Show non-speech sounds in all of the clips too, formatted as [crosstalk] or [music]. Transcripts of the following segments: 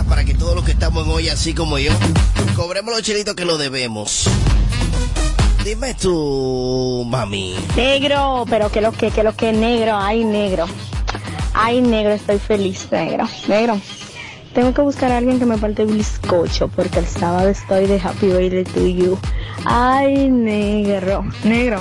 para que todos los que estamos en hoy, así como yo, cobremos los chelitos que lo debemos. Dime tú, mami. Negro, pero que lo que, que lo que negro, ay negro. Ay negro, estoy feliz, negro. Negro. Tengo que buscar a alguien que me parte un bizcocho porque el sábado estoy de Happy Birthday to you. Ay, negro, negro.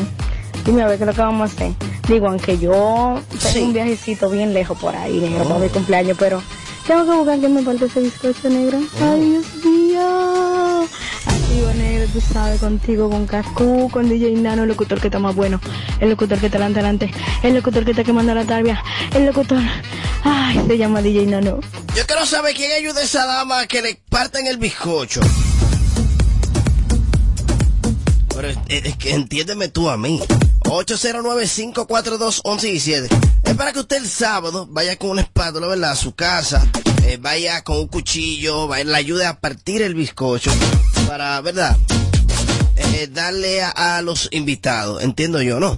Dime a ver qué es lo que vamos a hacer. Digo, aunque yo tengo un viajecito bien lejos por ahí, negro, para mi cumpleaños, pero tengo que buscar alguien me parte ese bizcocho, negro. Ay, Dios mío. Activo negro, tú sabes, contigo, con Cascu, con DJ Nano, el locutor que está más bueno, el locutor que está delante, delante, el locutor que está quemando la tarbia, el locutor, ay, se llama DJ Nano. Yo quiero saber quién ayuda a esa dama a que le partan el bizcocho. Pero es, es que entiéndeme tú a mí. 809-542-1117. Es para que usted el sábado vaya con una espátula, ¿verdad? A su casa, eh, vaya con un cuchillo, vaya, le ayude a partir el bizcocho para, ¿verdad? Eh, darle a, los invitados, entiendo yo, ¿no?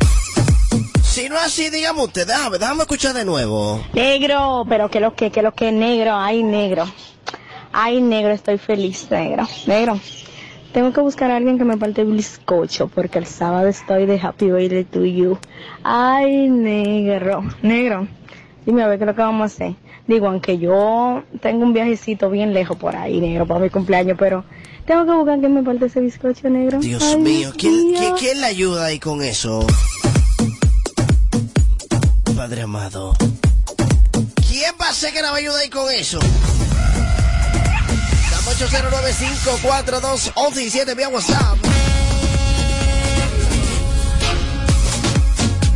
Si no así, dígame usted, déjame, déjame escuchar de nuevo. Negro, pero que lo que, que lo que negro, ay negro. Ay negro, estoy feliz, negro. Negro. Tengo que buscar a alguien que me parte un bizcocho porque el sábado estoy de Happy Birthday to you. Ay negro, negro. Dime a ver qué es lo que vamos a hacer. Digo, aunque yo tengo un viajecito bien lejos por ahí, negro, para mi cumpleaños, pero tengo que buscar a alguien que me parte ese bizcocho, negro. Dios Ay, mío, ¿quién, quién, quién le ayuda ahí con eso? Padre amado. ¿Quién va a ser que la va a ayudar ahí con eso? Dame 809-542-1117 vía WhatsApp.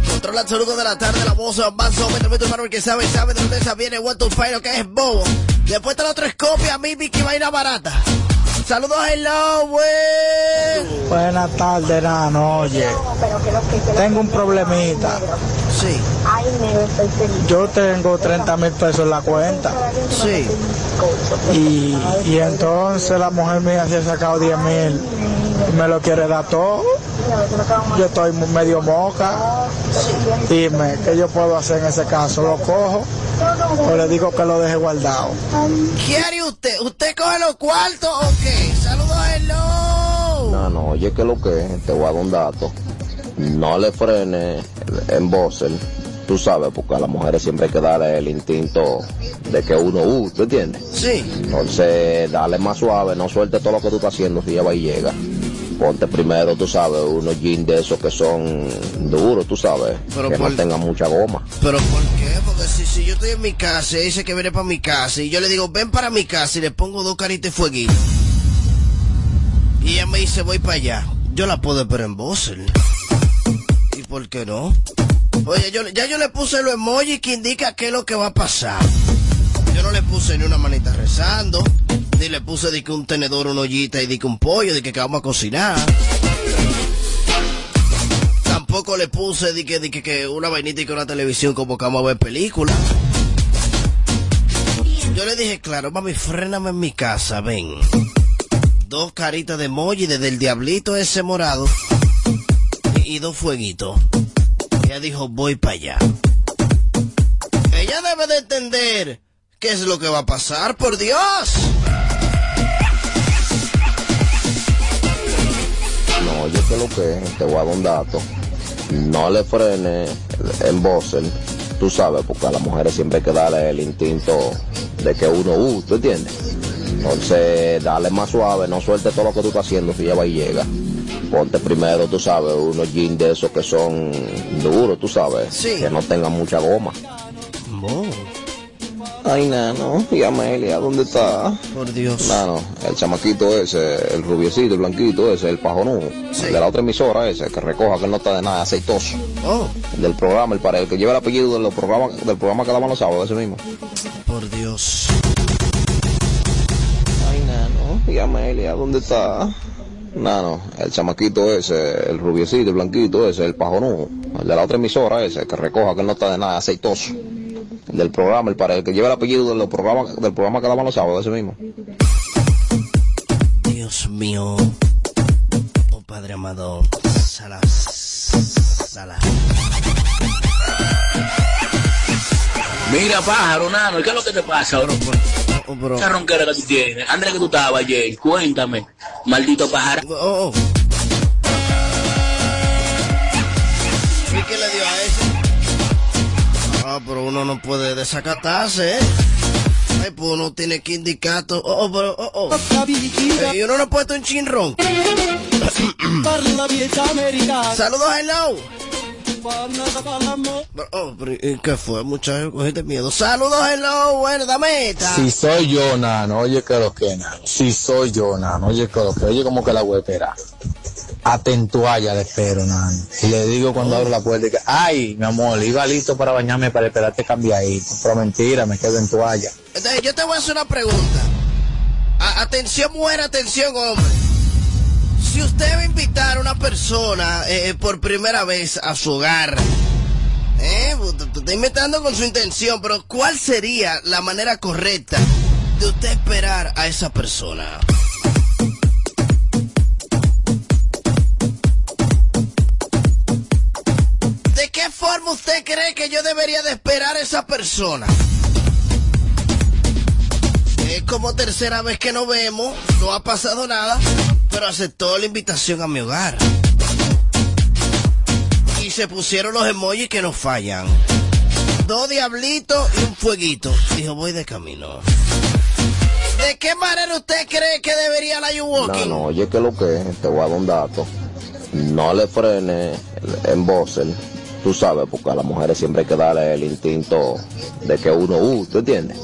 Controla el saludo de la tarde, la voz, avanzo, méteme tu hermano el que sabe, sabe de dónde viene, what to find, lo que es bobo. Después te lo tres copias, mi Vicky vaina barata. Saludos, hello, güey. Buenas tardes, Nano. Oye, tengo un problemita. Sí. Yo tengo 30 mil pesos en la cuenta. Sí. Y, y entonces la mujer mía se ha sacado 10 mil me lo quiere dar todo. Yo estoy medio moca. Dime, ¿qué yo puedo hacer en ese caso? ¿Lo cojo o le digo que lo deje guardado? ¿Qué haría usted? ¿Usted coge los cuartos o qué? Saludos, hello. No, no, oye, que lo que es? te voy a dar un dato. No le frene en Bosel, tú sabes, porque a las mujeres siempre hay que darle el instinto de que uno, uh, ¿tú entiendes? Sí. Entonces, dale más suave, no suelte todo lo que tú estás haciendo si ya va y llega. Ponte primero, tú sabes, unos jeans de esos que son duros, tú sabes, Pero que por- no tengan mucha goma. ¿Pero por qué? Porque si, si yo estoy en mi casa y dice que viene para mi casa y yo le digo, ven para mi casa y le pongo dos caritas de fueguito. Y ella me dice, voy para allá. Yo la puedo esperar en Bosel. ¿Y por qué no? Oye, yo, ya yo le puse los emojis que indica qué es lo que va a pasar. Yo no le puse ni una manita rezando, ni le puse de que un tenedor, una ollita y de que un pollo, de que, que vamos a cocinar. Tampoco le puse de que, de que, una vainita y que una televisión como que vamos a ver películas. Yo le dije, claro, mami, fréname en mi casa, ven. Dos caritas de emoji desde el diablito ese morado y, y dos fueguitos. Ella dijo, voy para allá. Ella debe de entender qué es lo que va a pasar, por Dios. Oye, que lo que es? te voy a dar un dato. No le frene en Bosel, tú sabes, porque a las mujeres siempre hay que darle el instinto de que uno, uh, ¿tú entiendes? Entonces, dale más suave, no suelte todo lo que tú estás haciendo si ya va y llega. Ponte primero, tú sabes, unos jeans de esos que son duros, tú sabes, que no tengan mucha goma. Ay, nano, y Amelia, ¿dónde está? Por Dios. Nano, el chamaquito ese, el rubiecito, el blanquito ese, el pajonudo, el de la otra emisora ese, que recoja que no está de nada aceitoso. Oh, El del programa, el para el que lleva el apellido de los programas, del programa que daban los sábados, ese mismo. por Dios. Ay, nano, y Amelia, ¿dónde está? Nano, el chamaquito ese, el rubiecito, el blanquito ese, el pajonudo, el de la otra emisora ese, que recoja que no está de nada aceitoso. El del programa, el para el que lleva el apellido de los programas, del programa que daban los sábados, ese mismo. Dios mío. Oh Padre amado. Salas. Salas. Mira, pájaro, nano, ¿qué es lo que te pasa, bro? Oh, bro. Esa ronquera que tú tienes. Andrés, que tú estabas ayer. Cuéntame. Maldito pájaro. Oh, oh. ¿Y qué le dio a ese? Ah, pero uno no puede desacatarse, ¿eh? Ay, pues uno tiene que indicar todo. Oh, oh, pero, oh, oh. Eh, y uno no ha puesto un chinrón. Saludos, hello. Oh, pero, ¿y ¿qué fue, muchacho? Cogiste miedo. Saludos, hello. Bueno, dame esta. Si soy yo, nano, oye que lo que, nano. Si soy yo, nano, oye que lo que, oye como que la voy a esperar. Atentualla le espero, nano. Y le digo cuando abro la puerta, que, ay, mi amor, iba listo para bañarme para esperarte cambiadito. Pero mentira, me quedo en toalla. Entonces, yo te voy a hacer una pregunta. A- atención, mujer, atención, hombre. Si usted va a invitar a una persona eh, por primera vez a su hogar, eh, usted está invitando con su intención, pero ¿cuál sería la manera correcta de usted esperar a esa persona? ¿De qué forma usted cree que yo debería de esperar a esa persona? Es como tercera vez que nos vemos, no ha pasado nada, pero aceptó la invitación a mi hogar. Y se pusieron los emojis que nos fallan. Dos diablitos y un fueguito. Dijo, voy de camino. ¿De qué manera usted cree que debería la No, Yuwoking? no, oye que lo que es, te voy a dar un dato. No le frene en Bosel, tú sabes, porque a las mujeres siempre hay que darle el instinto de que uno, uh, ¿tú entiendes?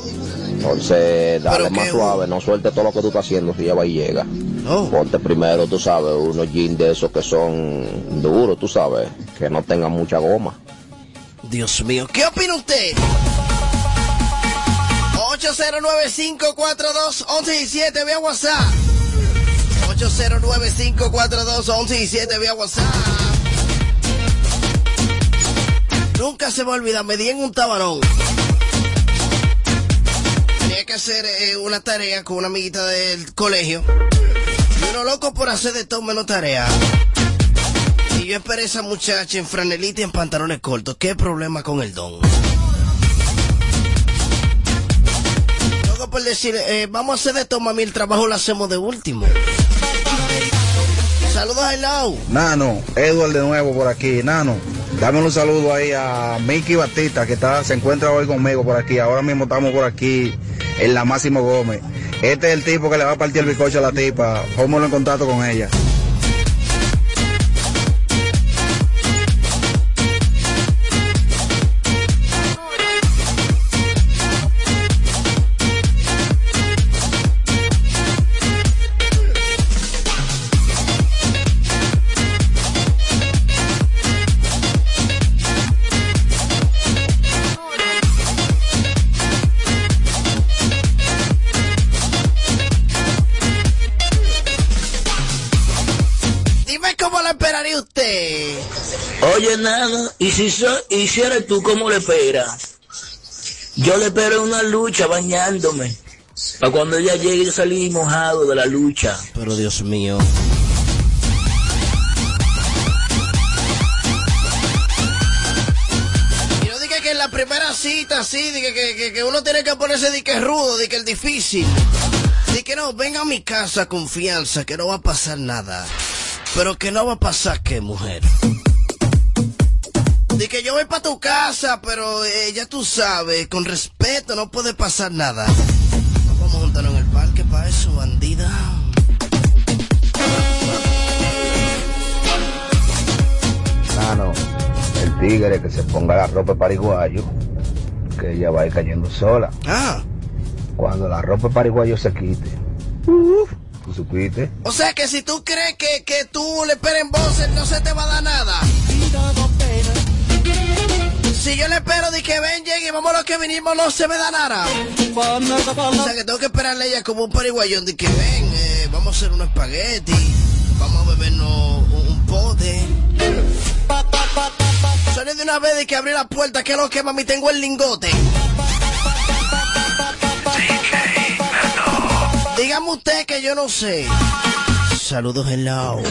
Entonces, dale más suave, no suelte todo lo que tú estás haciendo si ya va y llega. Oh. Ponte primero, tú sabes, unos jeans de esos que son duros, tú sabes, que no tengan mucha goma. Dios mío, ¿qué opina usted? 809-542-1117 vía WhatsApp. 809-542-1117 vía WhatsApp. Nunca se me olvida, me di en un tabarón. Tenía que hacer eh, una tarea con una amiguita del colegio. Y uno loco por hacer de todo menos tarea. Y yo esperé a esa muchacha en franelita y en pantalones cortos. ¿Qué problema con el don? Luego por decir, eh, vamos a hacer de toma mami, el trabajo lo hacemos de último. Saludos, hello. Nano, Edward de nuevo por aquí. Nano, dame un saludo ahí a Mickey Batista que está, se encuentra hoy conmigo por aquí. Ahora mismo estamos por aquí en la Máximo Gómez. Este es el tipo que le va a partir el bizcocho a la tipa. Póngalo en contacto con ella. Nada, y si so, y si eres tú, ¿cómo le esperas? Yo le espero en una lucha bañándome. Para cuando ella llegue, yo salí mojado de la lucha. Pero Dios mío. Y no diga que en la primera cita, sí, diga que, que, que uno tiene que ponerse de que rudo, de que el difícil. De que no, venga a mi casa, confianza, que no va a pasar nada. Pero que no va a pasar, ¿qué, mujer? Que yo voy para tu casa, pero eh, ya tú sabes, con respeto, no puede pasar nada. Vamos a juntarnos en el parque para eso, bandida. Nano, el tigre que se ponga la ropa pariguayo, que ella va a ir cayendo sola. Ah, Cuando la ropa pariguayo se quite, ¿tú supiste? o sea que si tú crees que, que tú le esperes en él no se te va a dar nada. Si yo le espero de que ven, llegue y vamos a lo que vinimos, no se me da nada. O sea que tengo que esperarle a ella como un pariguayón de que ven, eh, vamos a hacer unos espagueti, vamos a bebernos un, un pote. Sale de una vez de que abrí la puerta, que lo que mami tengo el lingote. Dígame usted que yo no sé. Saludos, hello.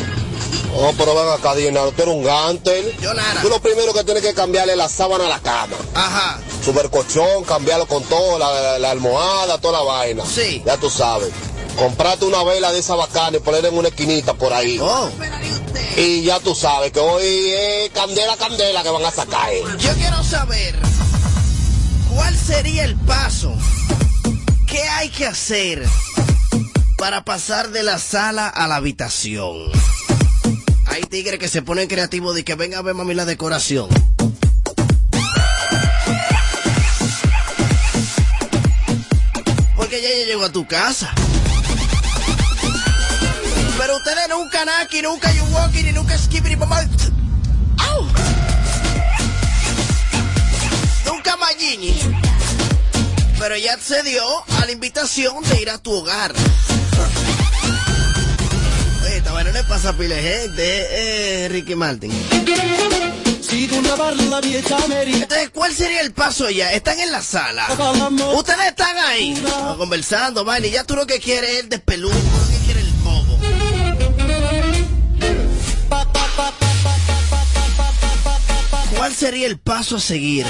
Oh, pero ven acá, Dinero, tú eres un gantel. Yo nada. Tú lo primero que tienes que cambiarle la sábana a la cama. Ajá. supercolchón, cambiarlo con todo, la, la- la almohada, toda la vaina. Sí. Ya tú sabes. Comprate una vela de esa bacana y ponerla en una esquinita por ahí. Oh, Y ya tú sabes que hoy es candela, candela que van a sacar. eh. yo quiero saber cuál sería el paso. ¿Qué hay que hacer para pasar de la sala a la habitación? Hay tigres que se ponen creativos de que venga a ver mami la decoración. Porque ella llegó a tu casa. Pero ustedes nunca Naki, nunca You Walking y nunca Skipping y mamá. ¡Au! Nunca Magini. Pero ya accedió a la invitación de ir a tu hogar. Vaina le pasa a de gente, eh, Ricky Martin. Entonces, ¿cuál sería el paso ya? Están en la sala. Ustedes están ahí conversando, vaina, y ya tú lo que quieres es el despeludo, lo que quieres el bobo. ¿Cuál sería el paso a seguir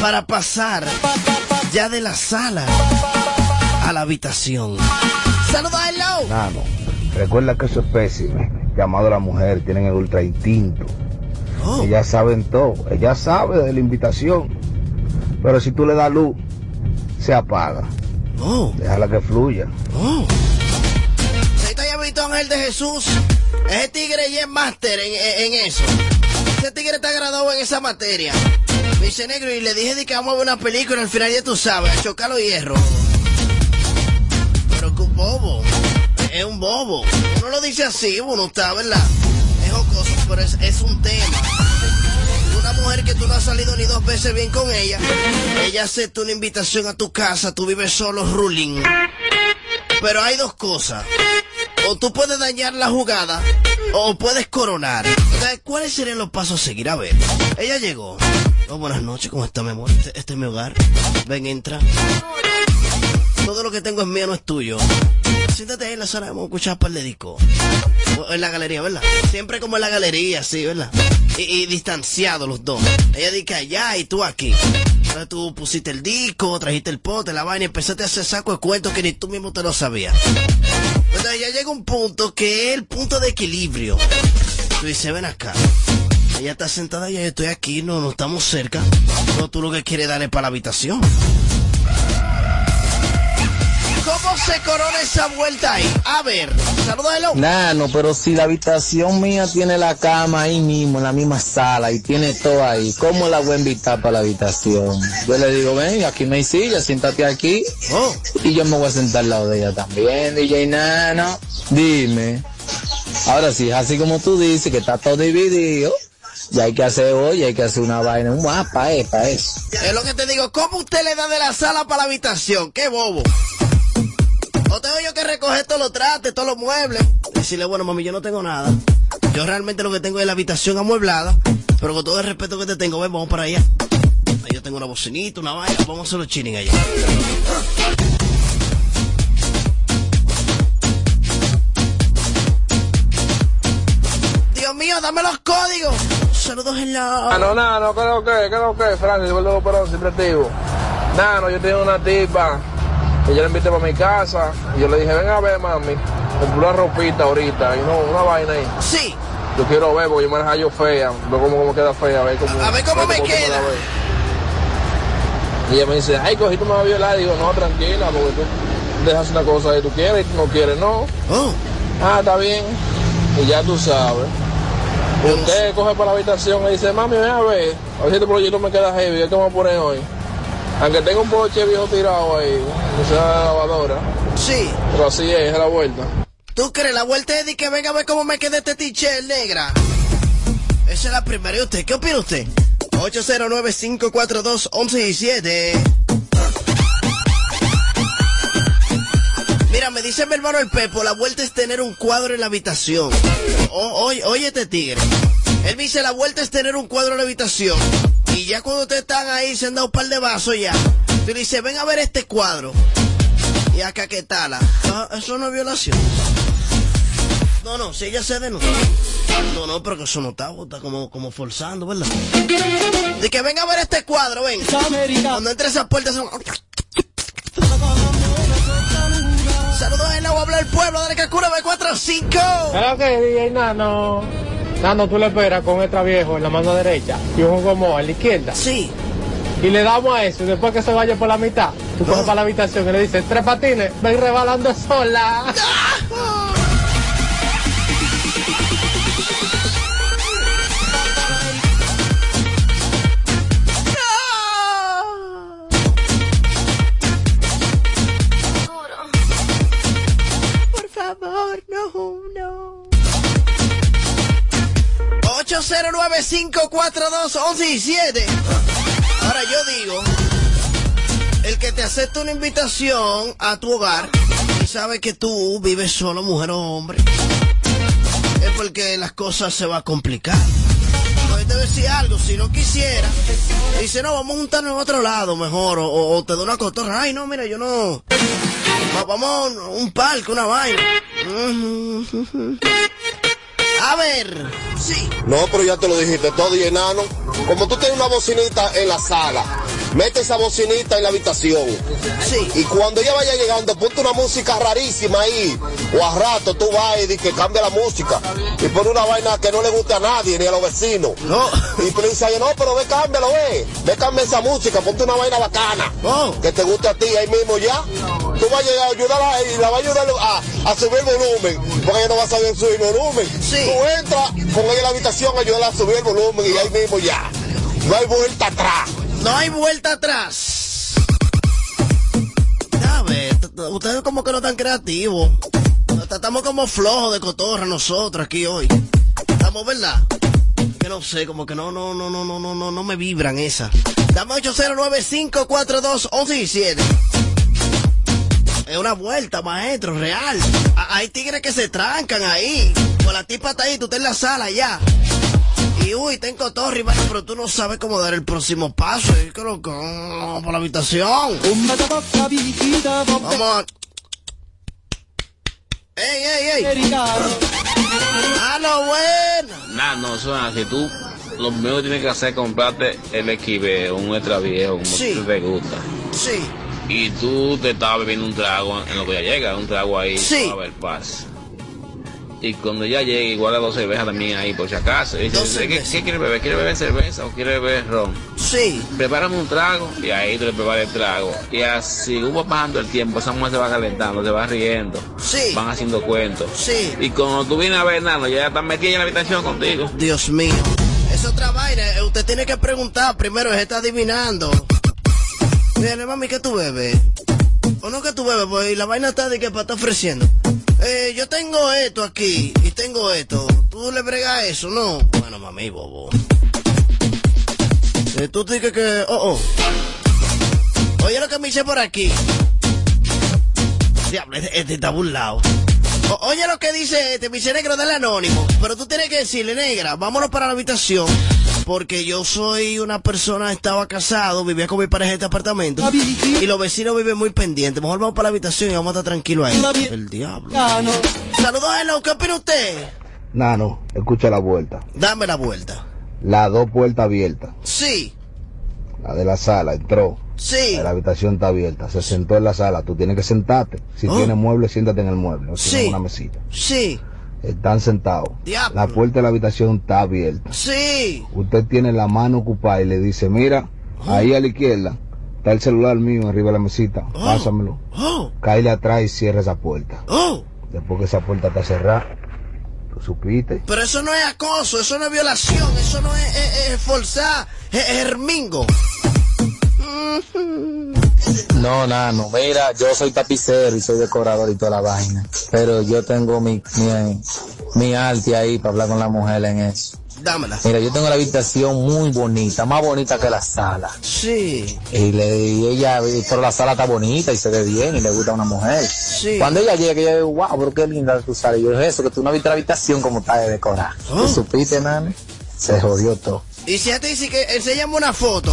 para pasar ya de la sala a la habitación? Saludos, hello. Nano, recuerda que eso es pésimo. Llamado a la mujer, tienen el ultra instinto. Oh, Ellas saben todo, ella sabe de la invitación. Pero si tú le das luz, se apaga. oh, Déjala que fluya. oh. Ahí está ya visto Ángel de Jesús. Ese tigre ya es máster en, eso. Ese tigre está graduado en esa materia. Me dice negro y le dije de que vamos a ver una película al final ya tú sabes, a chocar los hierros. Pero que un bobo. Es un bobo. Uno lo dice así, uno está, ¿verdad? Es jocoso, pero es, un tema. Una mujer que tú no has salido ni dos veces bien con ella, ella acepta una invitación a tu casa, tú vives solo ruling. Pero hay dos cosas. O tú puedes dañar la jugada, o puedes coronar. ¿cuáles serían los pasos a seguir? A ver, ella llegó. Oh, buenas noches, ¿cómo está, mi amor? Este, este es mi hogar. Ven, entra. Todo lo que tengo es mío, no es tuyo. Siéntate ahí en la sala, vamos a escuchar un par de discos. En la galería, ¿verdad? Siempre como en la galería, sí, ¿verdad? Y, y distanciados los dos. Ella dice allá y tú aquí. Entonces tú pusiste el disco, trajiste el pote, la vaina y empezaste a hacer saco de cuentos que ni tú mismo te lo sabías. Entonces ya llega un punto que es el punto de equilibrio. Tú dices, ven acá. Ella está sentada y yo estoy aquí, no, no estamos cerca. No, tú lo que quieres darle para la habitación. ¿Cómo se corona esa vuelta ahí? A ver, saludos hello. Nano, pero si la habitación mía tiene la cama ahí mismo, en la misma sala, y tiene todo ahí, ¿cómo la voy a invitar para la habitación? Yo le digo, ven, aquí no hay silla, siéntate aquí. Oh, Y yo me voy a sentar al lado de ella también, DJ Nano. Dime. Ahora sí, así como tú dices, que está todo dividido, ya hay que hacer hoy, hay que hacer una vaina, un mapa, eh, para eso. es lo que te digo. ¿Cómo usted le da de la sala para la habitación? ¡Qué bobo! O tengo yo que recoger todos los trastes, todos los muebles. Decirle, bueno, mami, yo no tengo nada. Yo realmente lo que tengo es la habitación amueblada. Pero con todo el respeto que te tengo, ven, vamos para allá. Ahí yo tengo una bocinita, una vaina, vamos a hacer los chilling allá. Dios mío, dame los códigos. Saludos en la... Ah, no, no, no, creo que, creo que, Francis, vuelvo pero siempre activo. Nano, yo tengo una tipa yo la invité para mi casa y yo le dije, ven a ver, mami, compré una ropita ahorita y no, una vaina ahí. Sí, Yo quiero ver porque yo me la hallo fea, ver cómo, cómo queda fea, a ver cómo, A ver cómo me queda. Y ella me dice, ay, cogí, tú me vas a violar. Y digo, no, tranquila, porque tú dejas una cosa que tú quieres y tú no quieres, no. Oh, Ah, está bien. Y ya tú sabes. Usted coge para la habitación y dice, mami, ven a ver. A ver si este proyecto me queda heavy. ¿Qué vamos a poner hoy? Aunque tenga un boche viejo tirado ahí, que sea de lavadora. sí. Pero así es, es la vuelta. ¿Tú crees? La vuelta es de que venga a ver cómo me queda este t-shirt negra. Esa es la primera. ¿Y usted? ¿Qué opina usted? 809-542-1117. Mira, me dice mi hermano el Pepo, la vuelta es tener un cuadro en la habitación. O- oye, oye este tigre. Él me dice, la vuelta es tener un cuadro en la habitación. Y ya cuando ustedes están ahí, se han dado un par de vasos ya. Tú le dices, ven a ver este cuadro. Y acá qué tal. Ah, eso no es violación. No, no, si ella se denuncia. No, no, pero que eso no está, está como, como forzando, ¿verdad? De que venga a ver este cuadro, ven. Cuando entre esas puertas son... Saludos en la Guabla del Pueblo, dale que cura B45. Claro que DJ Nano. Nano, tú le esperas con extra viejo en la mano derecha y un como en la izquierda. Sí. Y le damos a eso y después que se vaya por la mitad, tú coges para la habitación y le dices, tres patines, ven rebalando sola. Por favor, no, no. 809-542-1117. Ahora yo digo, el que te acepta una invitación a tu hogar y sabe que tú vives solo, mujer o hombre, es porque las cosas se va a complicar. Pues te decía algo, si no quisiera, dice, no, vamos a juntarnos en otro lado mejor, o, te doy una cotorra. Ay, no, mira, yo no... Va- Vamos a un parque, una vaina. A ver, sí. No, pero ya te lo dijiste todo, y enano. Como tú tienes una bocinita en la sala, mete esa bocinita en la habitación. Sí. Y cuando ella vaya llegando, ponte una música rarísima ahí. O a rato tú vas y que cambia la música. Y pone una vaina que no le guste a nadie, ni a los vecinos. No. Y tú le dices no, pero ve, cámbialo, ve. Ve, cambia esa música, ponte una vaina bacana. Oh. Que te guste a ti ahí mismo ya. Tú vas a llegar a ayudarla y la vas a ayudar a, a subir el volumen. Porque ella no va a saber subir el volumen. Sí. Tú entras con ella en la habitación, ayúdala a subir el volumen y ahí mismo ya. No hay vuelta atrás. No hay vuelta atrás. T- ustedes como que no tan creativos. Estamos como flojos de cotorra nosotros aquí hoy. Estamos, ¿verdad? Que no sé, como que no, no, no, no, no, no, no, no me vibran esas. Dame 809-542-1117. Es una vuelta, maestro, real. Hay tigres que se trancan ahí. Con la tipa está ahí, tú estás en la sala ya. Y uy, tengo torre, vaya, pero tú no sabes cómo dar el próximo paso. Y creo que vamos por la habitación. Vamos a... ¡Ey, ey, ey! ¡Ah, no, bueno! Nah, no, suena así. Tú lo primero que tienes que hacer es comprarte el equive, un extra viejo, como Sí. te gusta. Sí, Y tú te estabas bebiendo un trago en lo que ya llega, un trago ahí Sí. a ver paz. Y cuando ya llegue, igual a dos cervezas también ahí, por si acaso. Y dice, ¿qué, quiere beber? ¿Quiere beber cerveza o quiere beber ron? sí. Prepárame un trago y ahí tú le preparas el trago. Y así, hubo pasando el tiempo, esa mujer se va calentando, se va riendo. Sí. Van haciendo cuentos. Sí. Y cuando tú vienes a ver nada, ya están metida en la habitación contigo. Dios mío. Es otra vaina. eh, Usted tiene que preguntar primero, ¿se está adivinando? Mire, mami, ¿qué tú bebes? ¿O no que tú bebes? Pues y la vaina está de que para estar ofreciendo. Eh, yo tengo esto aquí y tengo esto. ¿Tú le bregas eso? No. Bueno, mami, bobo. Eh, tú dices que... Oh, oh. Oye lo que me hice por aquí. Diablo, este, este está burlado. O- oye lo que dice este, mi negro del anónimo. Pero tú tienes que decirle, negra, vámonos para la habitación. Porque yo soy una persona, estaba casado, vivía con mi pareja en este apartamento. Y los vecinos viven muy pendientes. Mejor vamos para la habitación y vamos a estar tranquilos ahí. El diablo. Saludos, hello, ¿qué opina usted? Nano, escucha la vuelta. Dame la vuelta. Las dos puertas abiertas. Sí, La de la sala entró. sí. La habitación está abierta. Se sentó en la sala. Tú tienes que sentarte. Si Oh. tienes mueble, siéntate en el mueble. O si no, Sí. en una mesita. Sí, Están sentados. Diablo. La puerta de la habitación está abierta. sí. Usted tiene la mano ocupada y le dice, mira, ahí a la izquierda está el celular mío arriba de la mesita. Oh. Pásamelo. Oh, Cáele atrás y cierra esa puerta. oh. Después que esa puerta está cerrada, tú supiste. Pero eso no es acoso, eso no es violación, eso no es, es- es forzar, es, es hermingo. [laughs] No, nano, mira, yo soy tapicero y soy decorador y toda la vaina. Pero yo tengo mi, mi, mi arte ahí para hablar con la mujer en eso. Dámela. Mira, yo tengo la habitación muy bonita, más bonita que la sala. Sí, Y, le, y ella, pero la sala está bonita y se ve bien y le gusta a una mujer. sí. Cuando ella llega, ella dice, wow, pero qué linda tu sala. Y yo, es eso, que tú no viste la habitación como está de decorada. Oh. ¿Tú supiste, nano? Se jodió todo. Y si ella te dice que enséñame una foto.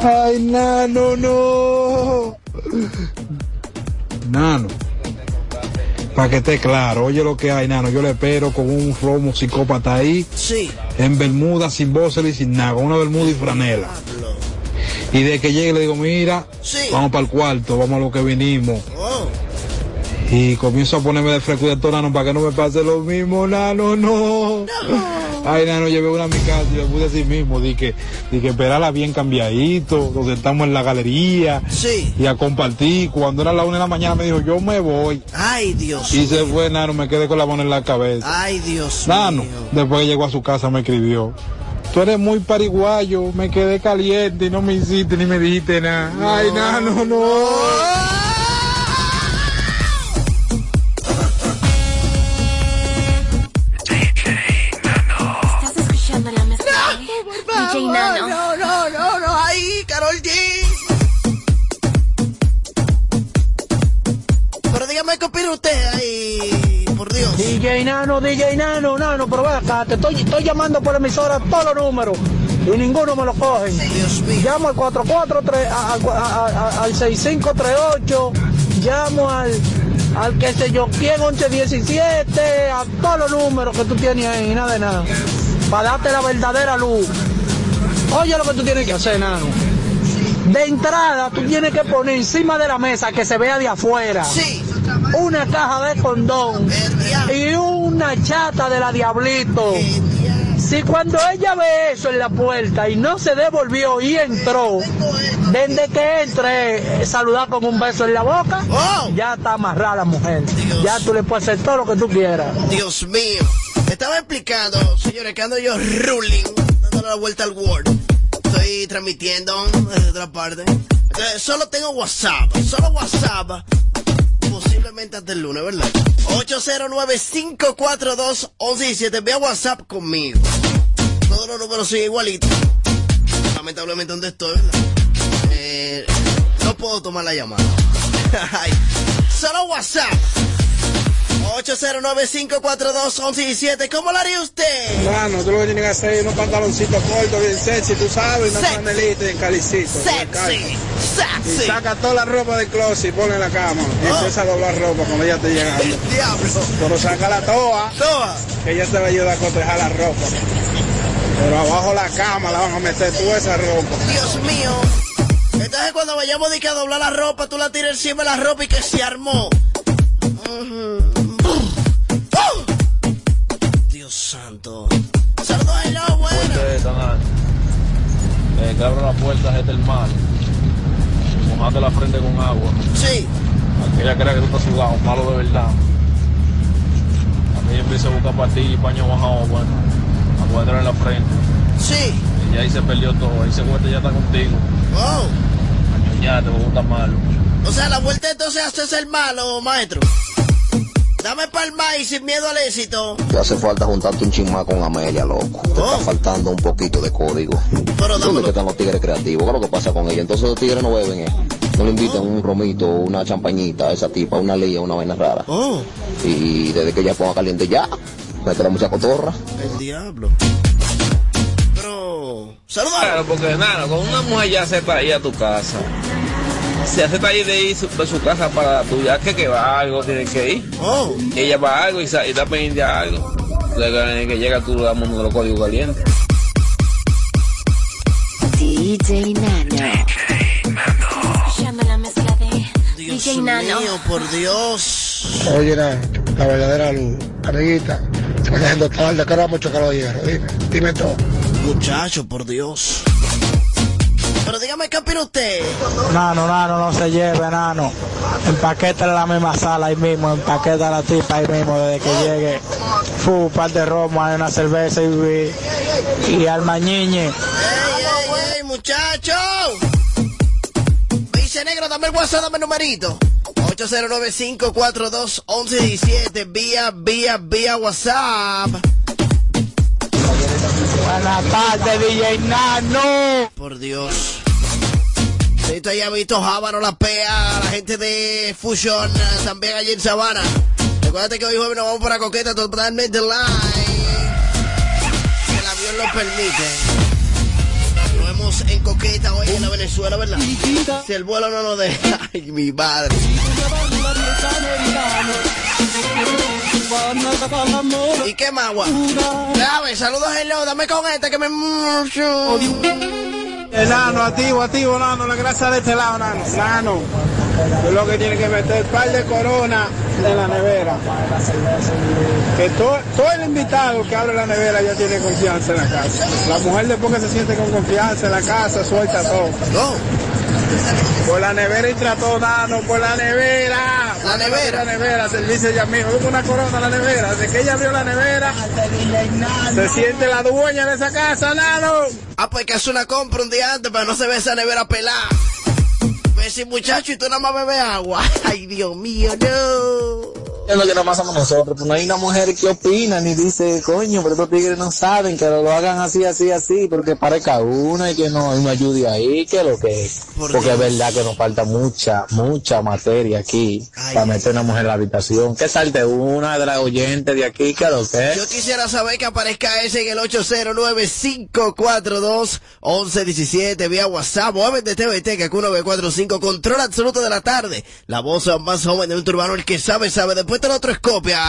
Ay. Nano, no. Nano, para que esté claro, oye lo que hay, nano, yo le espero con un romo psicópata ahí, Sí. en bermuda, sin boxer y sin nada, con una bermuda y franela. Y de que llegue le digo, mira, Sí. vamos para el cuarto, vamos a lo que vinimos. Oh. Y comienzo a ponerme de fresco y de para que no me pase lo mismo, nano, no. Ay, nano, llevé una a mi casa y le puse así mismo, di que, di que esperarla bien cambiadito, nos sentamos en la galería Sí. y a compartir. Cuando era la una de la mañana me dijo, yo me voy. Ay, Dios. Y se fue, nano, me quedé con la mano en la cabeza. Ay, Dios Nano, mío. después que llegó a su casa me escribió. Tú eres muy pariguayo, me quedé caliente y no me hiciste ni me dijiste nada. Ay, nano, no. Estás Nano, DJ Nano, Nano, pero acá, te estoy, llamando por emisora todos los números y ninguno me lo cogen. Llamo al 443, a- a- a- al 6538, llamo al, al que sé yo, quién 1117, a todos los números que tú tienes ahí, nada de nada, para darte la verdadera luz. Oye lo que tú tienes que hacer, Nano. De entrada, tú tienes que poner encima de la mesa que se vea de afuera. Una caja de condón y una chata de la Diablito. Si cuando ella ve eso en la puerta y no se devolvió y entró, desde que entre, eh, saludar con un beso en la boca, ya está amarrada la mujer. Ya tú le puedes hacer todo lo que tú quieras. Dios mío. Estaba explicando, señores, que ando yo ruling, dando la vuelta al Word. Estoy transmitiendo desde otra parte. Entonces, solo tengo WhatsApp, solo WhatsApp. Hasta el lunes, ¿verdad? 809-542-1117. Ve a WhatsApp conmigo. Todos los números siguen igualitos. Lamentablemente, donde estoy. Eh, no puedo tomar la llamada. [laughs] Solo WhatsApp. 809-542-1117. ¿Cómo lo haría usted? Mano, tú lo que tienes que hacer es unos pantaloncitos cortos, bien sexy, tú sabes, una Sexy. panelita en calicito. Sexy, Y saca toda la ropa del closet y ponla en la cama. Y empieza a doblar ropa cuando ella esté llegando. [laughs] Diablo. Pero saca la toa. Toa. Que ella te va a ayudar a cotejar la ropa. Pero abajo la cama la van a meter tú esa ropa. Dios mío. Entonces cuando vayamos de que a doblar la ropa, tú la tiras encima de la ropa y que se armó. ¡Oh! Dios santo. Bueno. Ustedes están ahí. Eh, que abra la puerta es del mal. Mojate la frente con agua. Sí. Aquella crea que tú estás sudado, malo de verdad. A mí empieza a buscar pastillas y paño bajado, bueno. A en la frente. Sí. Y ahí se perdió todo. Ahí se vuelve ya está contigo. Oh. Ya te gusta malo. O sea, la vuelta entonces haces el malo, maestro. Dame palma y sin miedo al éxito. Te hace falta juntarte un chin más con Amelia, loco. Te está faltando un poquito de código. ¿Dónde que están los tigres creativos? ¿Qué es lo que pasa con ella? Entonces los tigres no beben, ¿eh? No le invitan un romito, una champañita a esa tipa, una lía, una vaina rara. Y desde que ella ponga caliente ya, mete la mucha cotorra. El diablo. Pero. Saludos. Claro, porque nada, con una mujer ya se ahí a tu casa. Se hace ahí de ir su- de su casa para la tuya, que, que va a algo, tiene que ir. Oh. Ella va a algo y, y está pendiente a algo. Luego en el que llega tú le damos uno de los códigos calientes. DJ Nano. La mezcla de Dios DJ Nano. mío, por Dios. Oye, na, la verdadera luz. Amiguita, se va haciendo tarde, que ahora vamos a chocar los hierros. Dime, dime todo. Muchacho, por Dios. Pero dígame qué opina usted. Nano, nano, no se lleve, nano. Empaqueta en la misma sala ahí mismo, empaqueta la tipa ahí mismo desde que llegue. Fu, un par de romo, hay una cerveza y, y, almañiñe. ¡Ey, ey, ey, muchacho! Me dice negro, dame el WhatsApp, dame el numerito. 809-542-1117. Vía, vía, vía WhatsApp. Buenas tardes, DJ Nano. Por Dios. Ahorita ya visto Jábaro, La Pea, la gente de Fusion, eh, también allí en Sabana. Recuérdate que hoy jueves nos vamos para Coqueta totalmente live. Que el avión lo permite. Nos vemos en Coqueta hoy en la Venezuela, ¿verdad? Si el vuelo no nos deja. [laughs] Ay, mi madre. ¿Y qué más? Dame, saludos, hello, dame con este que me. Enano, activo, activo, nano, la grasa de este lado, nano. Nano, es lo que tiene que meter par de corona en la nevera. Que todo, todo el invitado que abre la nevera ya tiene confianza en la casa. La mujer después que se siente con confianza en la casa, suelta todo. Por la nevera entra todo, nano, por la nevera. La nevera. La nevera, servicio ya mismo. Busca una corona la nevera. Desde que ella abrió la nevera, se siente la dueña de esa casa, nano. Ah, pues que hace una compra un día antes para no se ve esa nevera pelada. Pues si muchacho y tú nada más bebes agua. [laughs] Ay, Dios mío, no. Es lo que nos pasamos nosotros, pues no hay una mujer que opina ni dice, coño, pero estos tigres no saben que lo hagan así, así, así, porque parezca una y que no, no ayude ahí, que lo que porque es verdad que nos falta mucha, mucha materia aquí para meter una mujer en la habitación. Que salte una de las oyentes de aquí, que lo que Yo quisiera saber que aparezca ese en el 809-542-1117 vía WhatsApp. Muévete TVT, que 1945 control absoluto de la tarde. La voz más joven de un turbano, el que sabe, sabe. Después el otro es copia.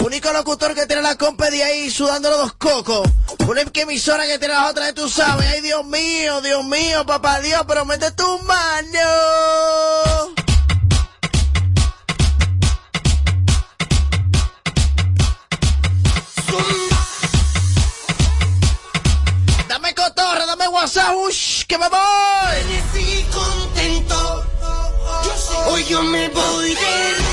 Único locutor que tiene la compa de ahí sudando los dos cocos. Una emisora que tiene las otras, tú sabes. Ay, Dios mío, Dios mío, papá Dios, pero mete tu mano. Dame cotorra, dame WhatsApp, ush, que me voy. Hoy yo me voy de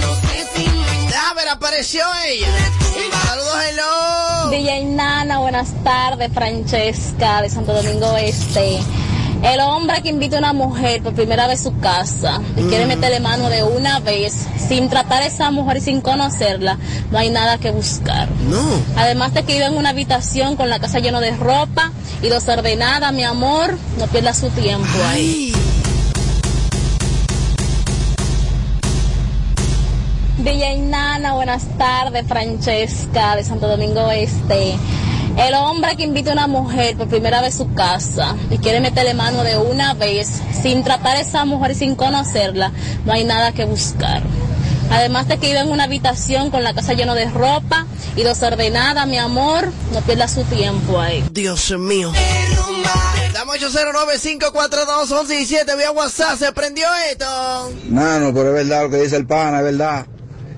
No sé si mañana. A ver, apareció ella. Saludos, hello. DJ Nana, buenas tardes, Francesca de Santo Domingo Este. El hombre que invita a una mujer por primera vez a su casa y quiere meterle mano de una vez sin tratar a esa mujer y sin conocerla, no hay nada que buscar. No. Además de que vive en una habitación con la casa llena de ropa y desordenada, mi amor, no pierda su tiempo ahí. DJ Nana, buenas tardes, Francesca de Santo Domingo Este. El hombre que invita a una mujer por primera vez a su casa y quiere meterle mano de una vez sin tratar a esa mujer y sin conocerla, no hay nada que buscar. Además de que vive en una habitación con la casa llena de ropa y desordenada, mi amor, no pierda su tiempo ahí. Dios mío. Dame 809-542-1117 vía WhatsApp. ¿Se prendió esto? Nano, pero es verdad lo que dice el pana, es verdad.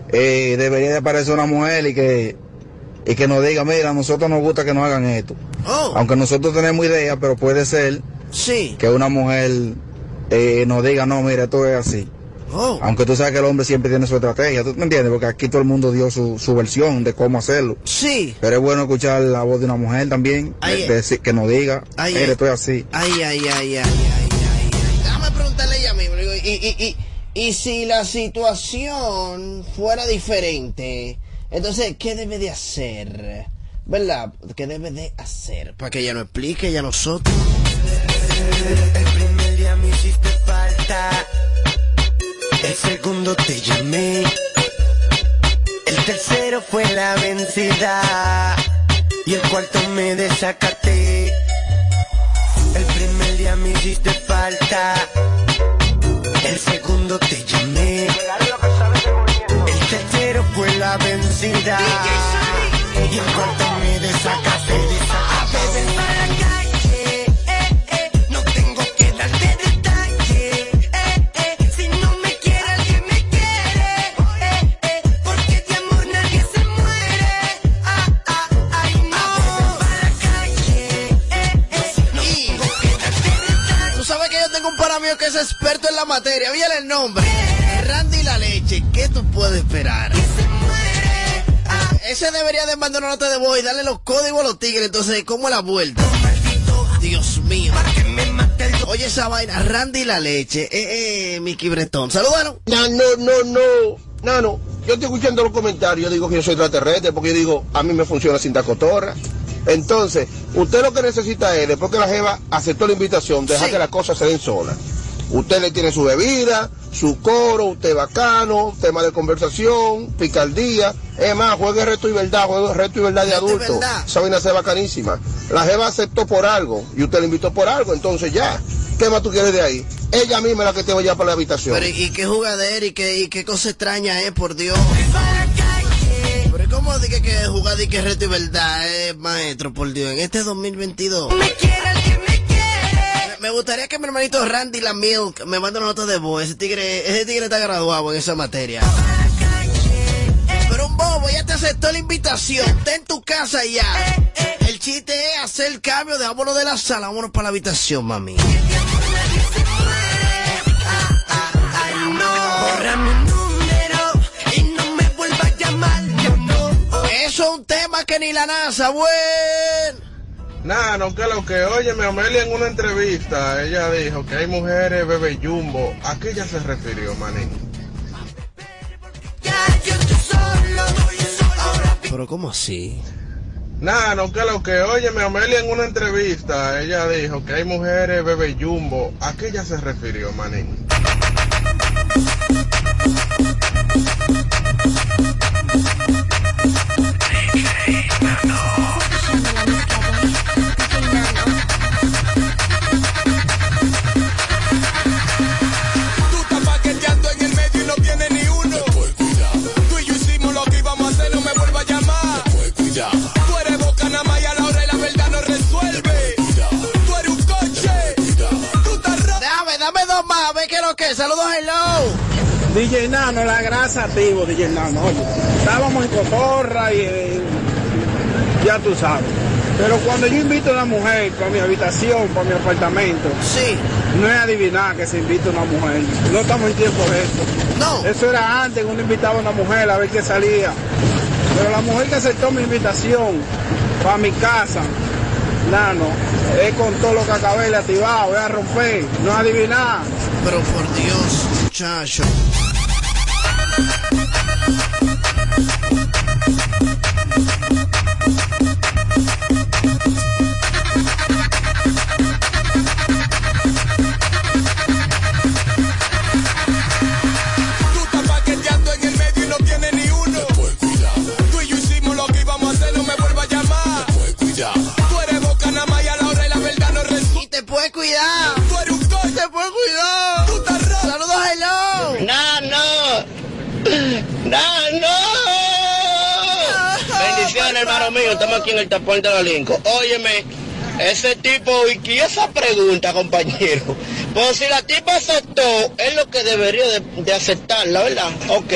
Eh, debería de aparecer una mujer y que, y que nos diga, mira, a nosotros nos gusta que nos hagan esto. Oh. Aunque nosotros tenemos idea, pero puede ser Sí. que una mujer eh, nos diga, no, mira, esto es así. Oh. Aunque tú sabes que el hombre siempre tiene su estrategia, ¿tú me entiendes? Porque aquí todo el mundo dio su, su versión de cómo hacerlo. Sí. Pero es bueno escuchar la voz de una mujer también, de- de- que nos diga, Ahí mira, es. esto es así. Ay, ay, ay, ay, ay, ay, ay. Déjame preguntarle ella misma. Y, y, y, y si la situación fuera diferente, entonces, ¿qué debe de hacer? ¿Verdad? ¿Qué debe de hacer? Para que ella nos explique y a nosotros. El primer día me hiciste falta. El segundo te llamé. El tercero fue la vencida. Y el cuarto me desacaté. El primer día me hiciste falta. El segundo te llamé. La vencida. Y el cuarto me desacaté. A veces para la calle. eh, eh, no tengo que darte detalle. eh, eh, si no me quiere, alguien me quiere. eh, eh, porque de amor nadie se muere. Ah, ah, ay, no. para la calle. no tengo que darte detalle. Tú sabes que yo tengo un pana mío que es experto en la materia. Oye el nombre. Randy la leche. ¿Qué tú puedes esperar? Ese debería de mandar una nota de voz y darle los códigos a los tigres. Entonces, ¿cómo es la vuelta? Dios mío. Oye esa vaina, Randy la leche. Eh, eh, Mickey Bretón. Salúdalo. No, no, no, no. No, no. Yo estoy escuchando los comentarios. Yo digo que yo soy extraterrestre porque yo digo, a mí me funciona sin tacotorra. Entonces, usted lo que necesita es, después que la Jeva aceptó la invitación, dejar Sí. que las cosas se den solas. Usted le tiene su bebida, su coro, usted bacano, tema de conversación, picardía. Es más, juegue reto y verdad, juegue reto y verdad de adulto. verdad. Esa vaina se bacanísima. La jeva aceptó por algo y usted la invitó por algo, entonces ya. ¿Qué más tú quieres de ahí? Ella misma es la que te va ya para la habitación. Pero y qué jugadera y qué, y qué cosa extraña es, por Dios. Pero ¿cómo dije que jugar y que reto y verdad, eh, maestro, por Dios? En este 2022. Me, me gustaría que mi hermanito Randy La Milk me mande una nota de voz. Ese tigre, ese tigre está graduado en esa materia. Pero un bobo ya te aceptó la invitación. Está en tu casa ya. El chiste es hacer el cambio de vámonos de la sala, vámonos para la habitación, mami. Eso es un tema que ni la NASA, buen. Nah, no que lo que, oye, mi Amelia en una entrevista, ella dijo que hay mujeres bebé jumbo. ¿A qué ella se refirió, manín? Pero ¿cómo así? Nah, no que lo que, oye, mi Amelia en una entrevista, ella dijo que hay mujeres bebé jumbo. ¿A qué ella se refirió, manín? DJ Nano, la grasa activo, DJ Nano. Oye, estábamos en Cotorra y eh, ya tú sabes. Pero cuando yo invito a una mujer para mi habitación, para mi apartamento, sí. no es adivinar que se invita una mujer. No estamos en tiempo de esto. No. Eso era antes, uno invitaba a una mujer a ver qué salía. Pero la mujer que aceptó mi invitación para mi casa, Nano, es con todo lo que acabé de activar, voy a romper, no es adivinar. Pero por Dios, muchacho. Thank you. Aquí en el tapón de la Linco. Óyeme, ese tipo, y esa pregunta, compañero. Pues si la tipa aceptó, es lo que debería de, de aceptarla, ¿verdad? Ok.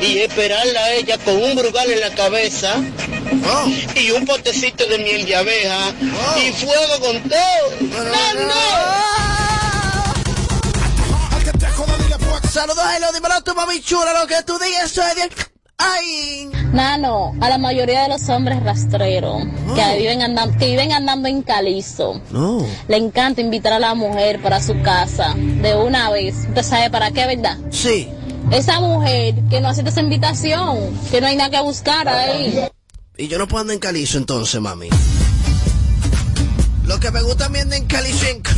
Y esperarla a ella con un brugal en la cabeza. Y un potecito de miel de abeja. Y fuego con todo. No, no. Saludos, hello. Dímelo tu mami chula, lo que tú digas. Soy de... Ay. Nano, a la mayoría de los hombres rastreros que, viven andando, que viven andando en calizo, No. le encanta invitar a la mujer para su casa de una vez. ¿Usted sabe para qué, verdad? Sí. Esa mujer que no acepta esa invitación, que no hay nada que buscar ahí. Y yo no puedo andar en calizo entonces, mami. Lo que me gusta a mí andar en calizo en... [laughs]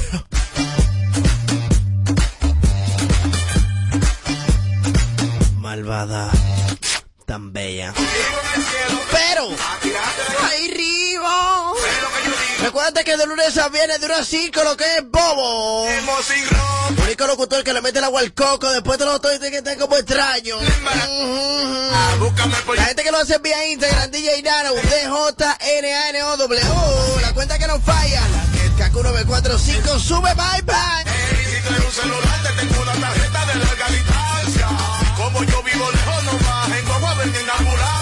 Malvada. Tan bella. Pero... ¡Ay, Rivo! Recuerda que de lunes a viernes de una a 5 lo que es bobo. Único locutor que le mete el agua al coco después de los otros dicen que está como extraño. La gente que lo hace vía Instagram, DJ Nano, D-J-N-A-N-O-W. La cuenta que no falla. Kaku 945, sube, bye, bye. Guagua,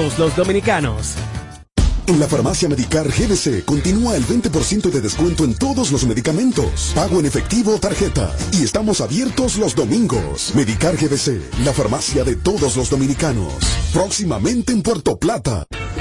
todos los dominicanos. En la farmacia Medicar GBC continúa el 20% de descuento en todos los medicamentos. Pago en efectivo tarjeta. Y estamos abiertos los domingos. Medicar GBC, la farmacia de todos los dominicanos. Próximamente en Puerto Plata.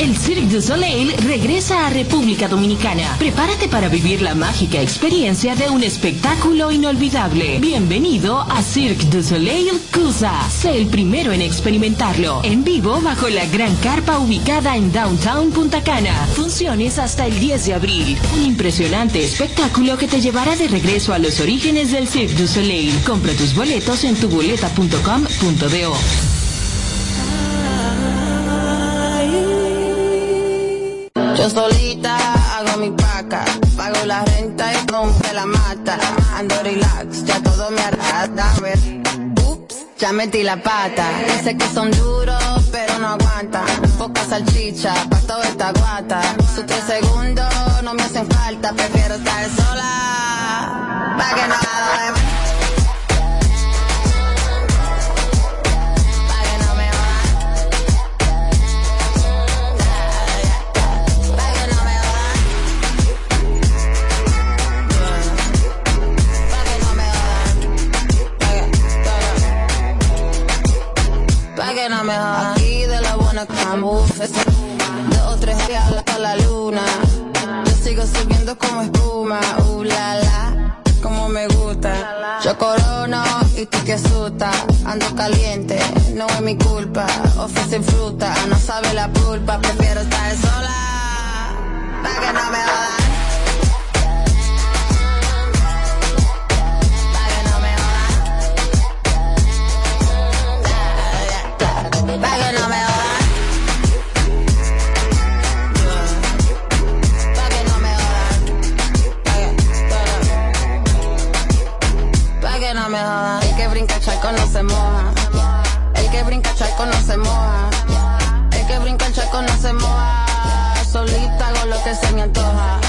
El Cirque du Soleil regresa a República Dominicana. Prepárate para vivir la mágica experiencia de un espectáculo inolvidable. Bienvenido a Cirque du Soleil Cusa. Sé el primero en experimentarlo. En vivo bajo la gran carpa ubicada en Downtown Punta Cana. Funciones hasta el 10 de abril. Un impresionante espectáculo que te llevará de regreso a los orígenes del Cirque du Soleil. Compra tus boletos en tuboleta.com.do. Yo solita hago mi paca, pago la renta y rompe la mata. Ando relax, ya todo me arrastra. A ver, ups, ya metí la pata. Dice que son duros, pero no aguantan. Poca salchicha, pa' toda esta guata. Sus tres segundos no me hacen falta, prefiero estar sola. Pa' que nada Aquí de la buena cambu, dos o tres días a la luna. Yo sigo subiendo como espuma, uh la como me gusta. Yo corono y tú que asusta, ando caliente, no es mi culpa. Ofrecen fruta, no sabe la pulpa, prefiero estar sola, pa' que no me jodan. Pa' que no me jodan. Pa' que no me jodan. Pa' que no me jodan. El que brinca charco no se moja. El que brinca charco no se moja. El que brinca el charco no se moja. Solita hago lo que se me antoja.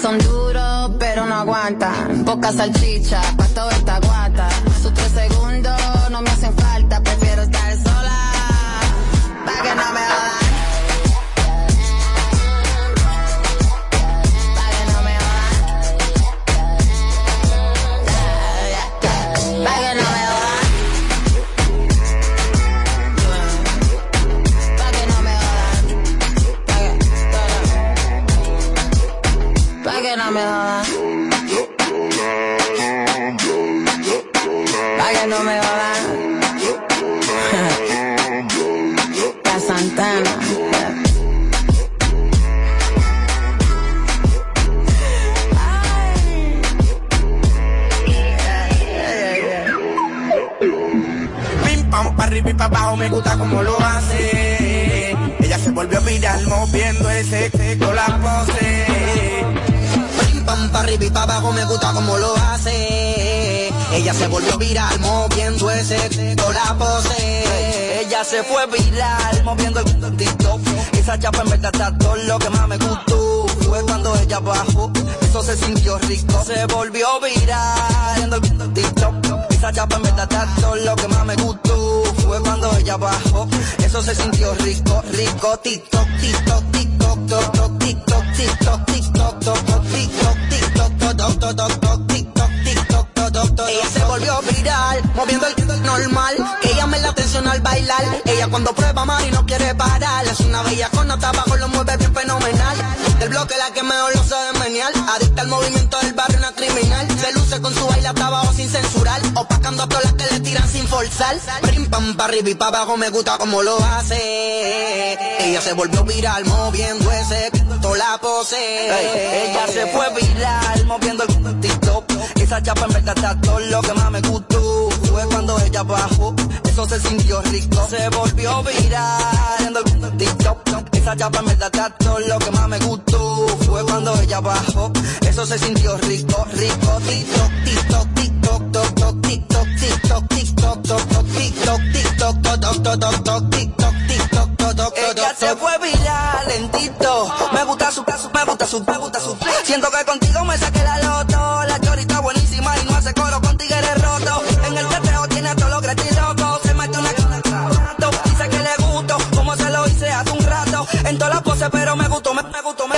Son duros, pero no aguantan. Poca salchicha, pa' esta me jodan. Pa' que no me jodan. La Santana. Pa' arriba y pa' abajo, me gusta como lo hace. Ella se volvió viral moviendo ese con la pose. Pa' arriba y pa' abajo me gusta como lo hace. Ella se volvió viral moviendo ese con la pose. Ella se fue viral moviendo el TikTok. Esa chapa en verdad está todo lo que más me gustó. Fue cuando ella bajó, eso se sintió rico. Se volvió viral moviendo el TikTok. Esa chapa en verdad está todo lo que más me gustó. Fue cuando ella bajó, eso se sintió rico, rico. TikTok, TikTok, TikTok, ella se volvió viral, moviendo el normal. Que ella me la atención al bailar. Ella cuando prueba mami no quiere parar. Es una bella con tabaco, lo mueve bien fenomenal. Del bloque la que mejor lo sabe menial. Adicta al movimiento del barrio, una criminal. Se luce con su baila hasta abajo sin censurar. Opacando a todas forzar. Prim pam pa' arriba y pa' abajo me gusta como lo hace. Ella se volvió viral moviendo ese toda la pose. ella se fue viral moviendo el TikTok. Esa chapa en verdad está todo lo que más me gustó. Fue cuando ella bajó, eso se sintió rico. Se volvió viral en el TikTok. Esa chapa en verdad está todo lo que más me gustó. Fue cuando ella bajó, eso se sintió rico, rico. TikTok, TikTok, TikTok, TikTok, TikTok, toc, tic, toc, toc, Ella se fue viral lentito. Me gusta su caso, me gusta su, me gusta su. Siento que contigo me saqué la loto. La chorita buenísima y no hace coro con tigres roto. En el teteo tiene todo lo. Se una. Dice que le gusto, como se lo hice hace un rato. En todas las poses, pero me gustó, me, gustó, me.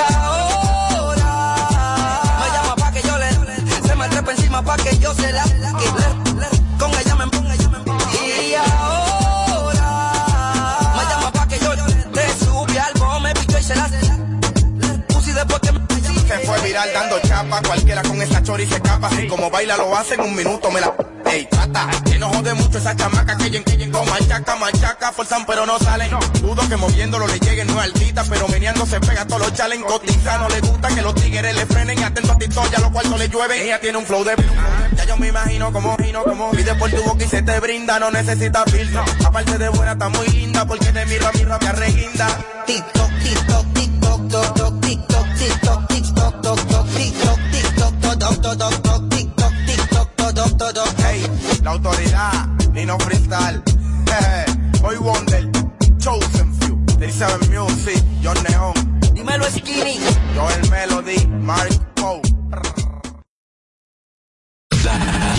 chapa. Cualquiera con esa chori se escapa. Así como baila lo hace en un minuto, me la. Ey, trata, que no jode mucho esa chamaca que en que con machaca, machaca, forzan pero no salen. Dudo que moviéndolo le lleguen, no altita, pero meneando se pega todos los challenge. Cotiza, no le gusta que los tigres le frenen, atento a ti ya los cuartos le llueven. Ella tiene un flow de. Ah, ya yo me imagino como gino, como pide por tu boca y se te brinda, no necesita filtro. Aparte de buena, está muy linda, porque te mira, mira, me arreguinda. TikTok, TikTok, TikTok, TikTok, TikTok, TikTok, TikTok, TikTok, TikTok, Hey, la autoridad, Nino Freestyle, jeje, Hoy Wonder, Chosen Few, 37 Music, John Neon, Dímelo Skinny, Joel Melody, Mark Poe. La,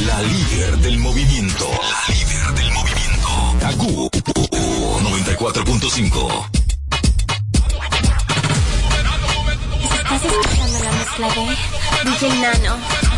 la líder del movimiento. La líder del movimiento. Kaku 94.5. Mas lagay DJ Nano.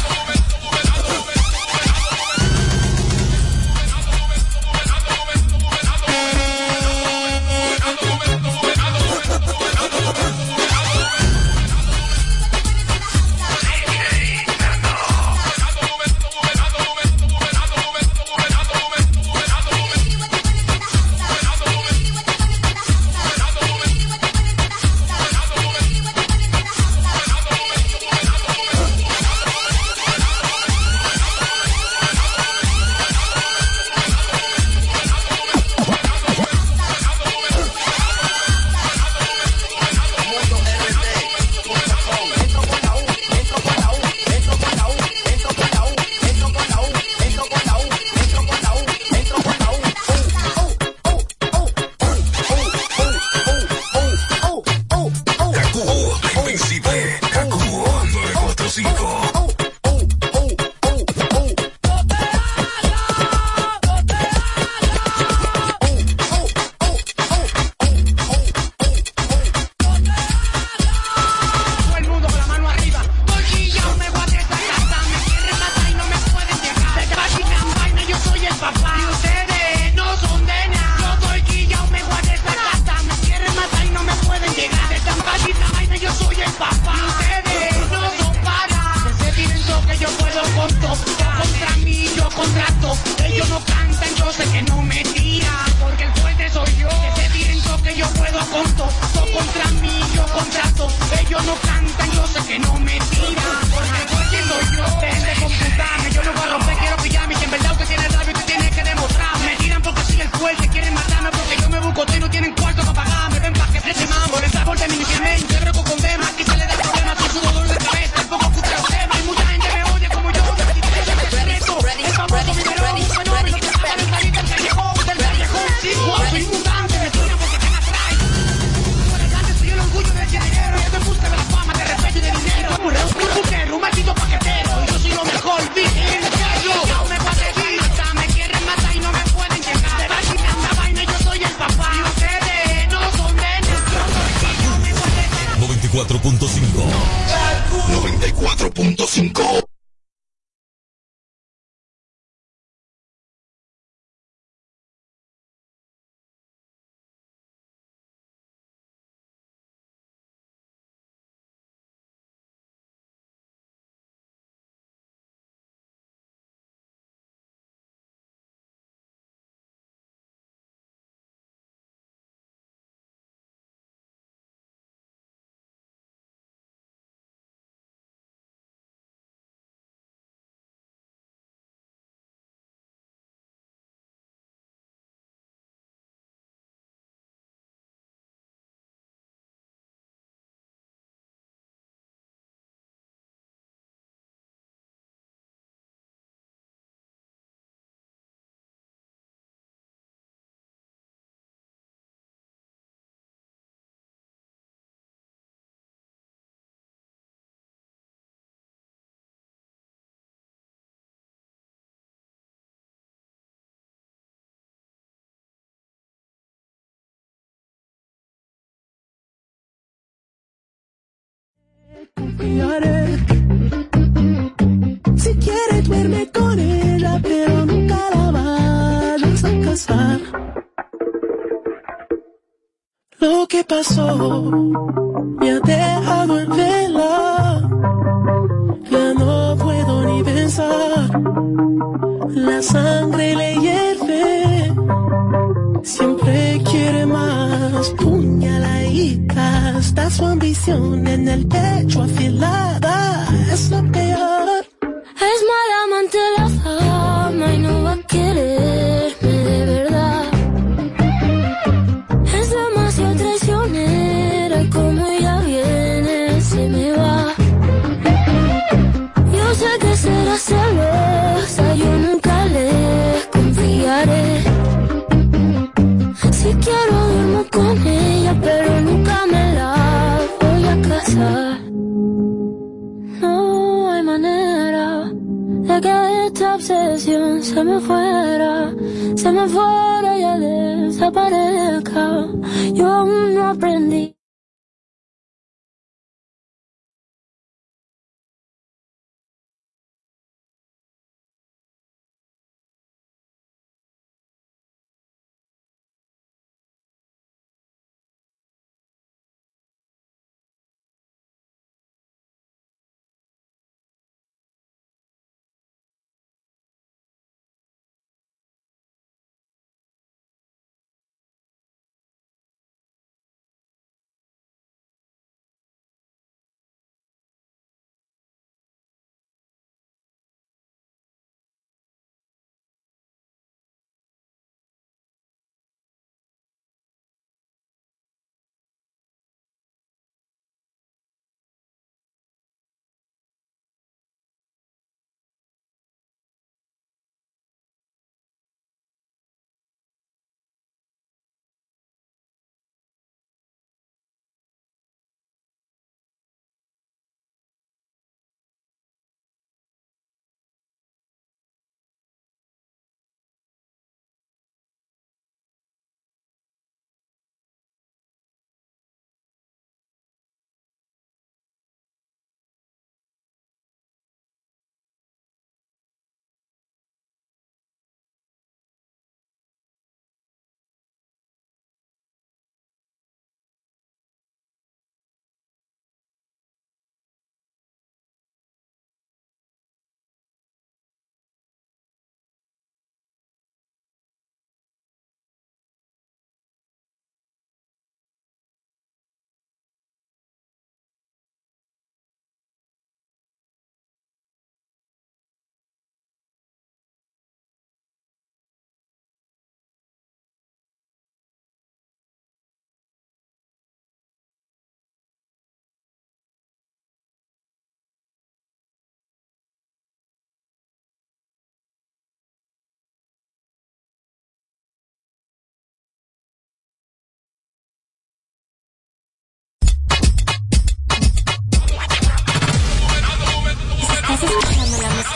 Si quiere duerme con ella, pero nunca la vayas a casar. Lo que pasó me ha dejado en vela. Ya no puedo ni pensar. La sangre le. Siempre quiere más puñaladita. Está su ambición en el pecho afilada. Es lo peor. Obsesión se me fuera, se me fuera y desaparezca. Yo aún no aprendí.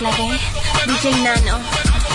Mezcla DJ Nano.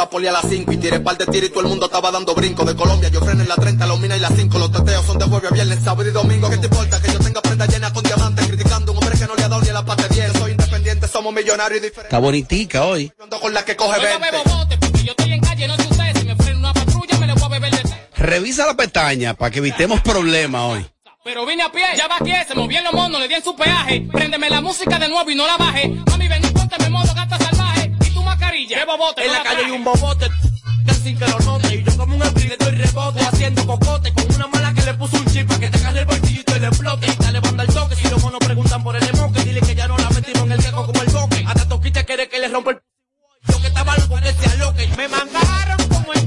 la poli a las 5 y tiré par de tiro y todo el mundo estaba dando brinco. De Colombia yo freno en la 30, los mina y las 5. Los teteos son de jueves a viernes, sábado y domingo. ¿Qué te importa que yo tenga prenda llena con diamantes? Criticando a un hombre que no le ha dado ni a la parte 10. Soy independiente, somos millonarios y diferentes. Está bonitica hoy. Yo ando con la que coge Yo no 20. bebo bote porque yo estoy en calle, no sé ustedes. Si me frena una patrulla, me le voy a beber de té. Revisa la pestaña para que evitemos problemas hoy. Pero vine a pie, ya va aquí, se movían los monos, le di en su peaje. Préndeme la música de nuevo y no la baje. Mami, ven qué bobote. En no la calle hay un bobote que sin que lo note. Y yo como un espíritu estoy rebote haciendo cocote con una mala que le puso un chip para que te agarre el bolsillito y le explote. Y dale banda al toque. Si los monos preguntan por el emoque, dile que ya no la metimos en el queco como el boque. Hasta Toquita quiere que le rompa el yo que estaba loco que se aloque. Me mangaron como el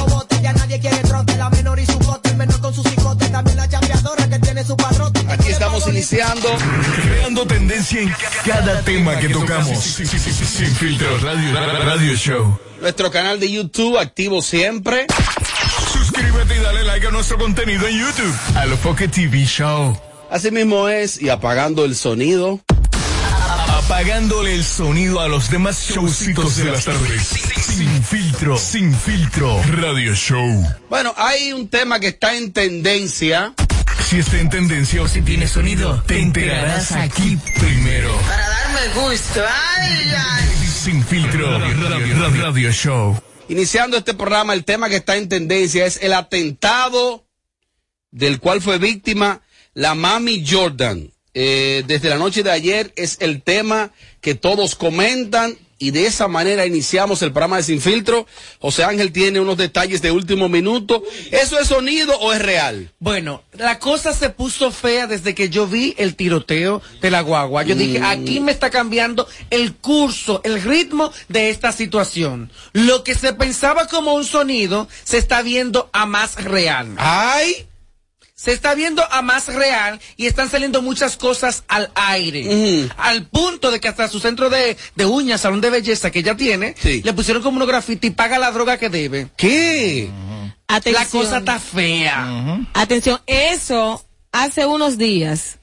estamos iniciando. Creando tendencia en cada tema que tocamos. Sin, sin- sin- sin filtro radio, radio show. Nuestro canal de YouTube activo siempre. Suscríbete y dale like a nuestro contenido en YouTube. A lo Foque TV Show. Así mismo es, y apagando el sonido. Apagándole el sonido a los demás showcitos de las tardes. Sin filtro, sin filtro. Radio show. Bueno, hay un tema que está en tendencia. Si está en tendencia o si tiene sonido, te enterarás aquí primero. Para darme gusto. Ay, ay. Sin filtro, radio, radio, radio show. Iniciando este programa, el tema que está en tendencia es el atentado del cual fue víctima la mami Jordan. Eh, desde la noche de ayer es el tema que todos comentan Y de esa manera iniciamos el programa de Sin Filtro. José Ángel tiene unos detalles de último minuto. ¿Eso es sonido o es real? Bueno, la cosa se puso fea desde que yo vi el tiroteo de la guagua. Yo dije, Mm. aquí me está cambiando el curso, el ritmo de esta situación. Lo que se pensaba como un sonido se está viendo a más real. ¡Ay! Se está viendo a más real y están saliendo muchas cosas al aire. Al punto de que hasta su centro de, de uñas, salón de belleza que ella tiene, le pusieron como unos graffiti paga la droga que debe. ¿Qué? La cosa está fea. Atención, eso hace unos días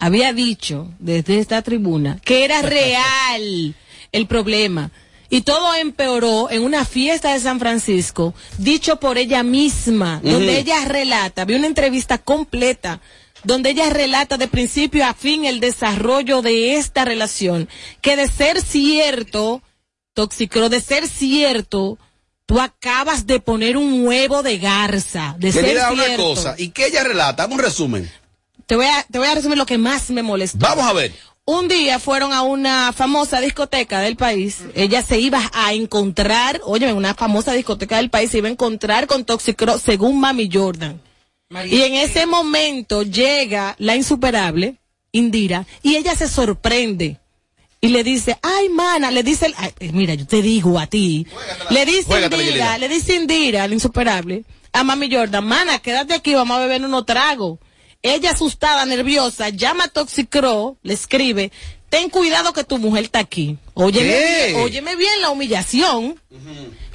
había dicho desde esta tribuna que era real el problema. Y todo empeoró en una fiesta de San Francisco, dicho por ella misma, donde ella relata, vi una entrevista completa, donde ella relata de principio a fin el desarrollo de esta relación, que de ser cierto, Toxicro, de ser cierto, tú acabas de poner un huevo de garza, de ser Querida, una cierto. cosa. ¿Y qué ella relata? Un resumen. Te voy a, te voy a resumir lo que más me molestó. Vamos a ver. Un día fueron a una famosa discoteca del país. Ella se iba a encontrar, oye, una famosa discoteca del país se iba a encontrar con Toxicro según Mami Jordan. Y en ese momento llega la insuperable, Indira, y ella se sorprende. Y le dice, ay, mana, le dice, el- ay, eh, mira, yo te digo a ti. Le dice Indira, le dice Indira, la insuperable, a Mami Jordan, mana, quédate aquí, vamos a beber unos tragos. Ella asustada, nerviosa, llama a Toxicro, le escribe, ten cuidado que tu mujer está aquí. Óyeme, óyeme bien la humillación.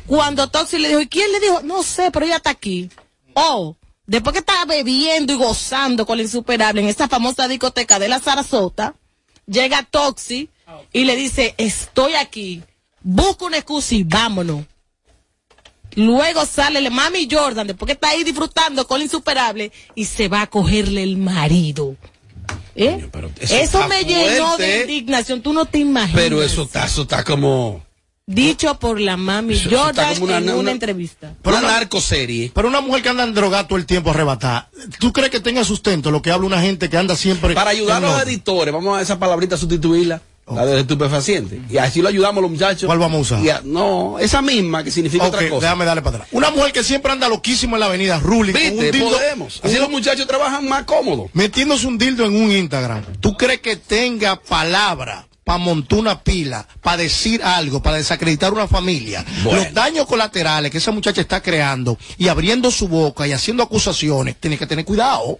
Cuando Toxi le dijo, ¿y quién le dijo? No sé, pero ella está aquí. Oh, después que estaba bebiendo y gozando con la insuperable en esa famosa discoteca de la Sarasota, llega Toxi y le dice, estoy aquí, busca una excusa y vámonos. Luego sale la mami Jordan, después que está ahí disfrutando con la insuperable, y se va a cogerle el marido. ¿Eh? eso me llenó de indignación, tú no te imaginas. Pero eso está, eso está como. Dicho por la mami Eso- Jordan una- en una, una- entrevista. Una narcoserie. Pero una mujer que anda en drogada todo el tiempo arrebatada, ¿tú crees que tenga sustento lo que habla una gente que anda siempre... Para ayudar a los editores, vamos a esa palabrita a sustituirla. La de estupefaciente. Y así lo ayudamos a los muchachos. ¿Cuál vamos a usar? A- no, esa misma que significa otra cosa. déjame darle para atrás. Una mujer que siempre anda loquísimo en la avenida, un Viste, dildo... podemos. Así un- los muchachos trabajan más cómodos. Metiéndose un dildo en un Instagram. ¿Tú crees que tenga palabra para montar una pila, para decir algo, para desacreditar una familia? Bueno. Los daños colaterales que esa muchacha está creando y abriendo su boca y haciendo acusaciones, tiene que tener cuidado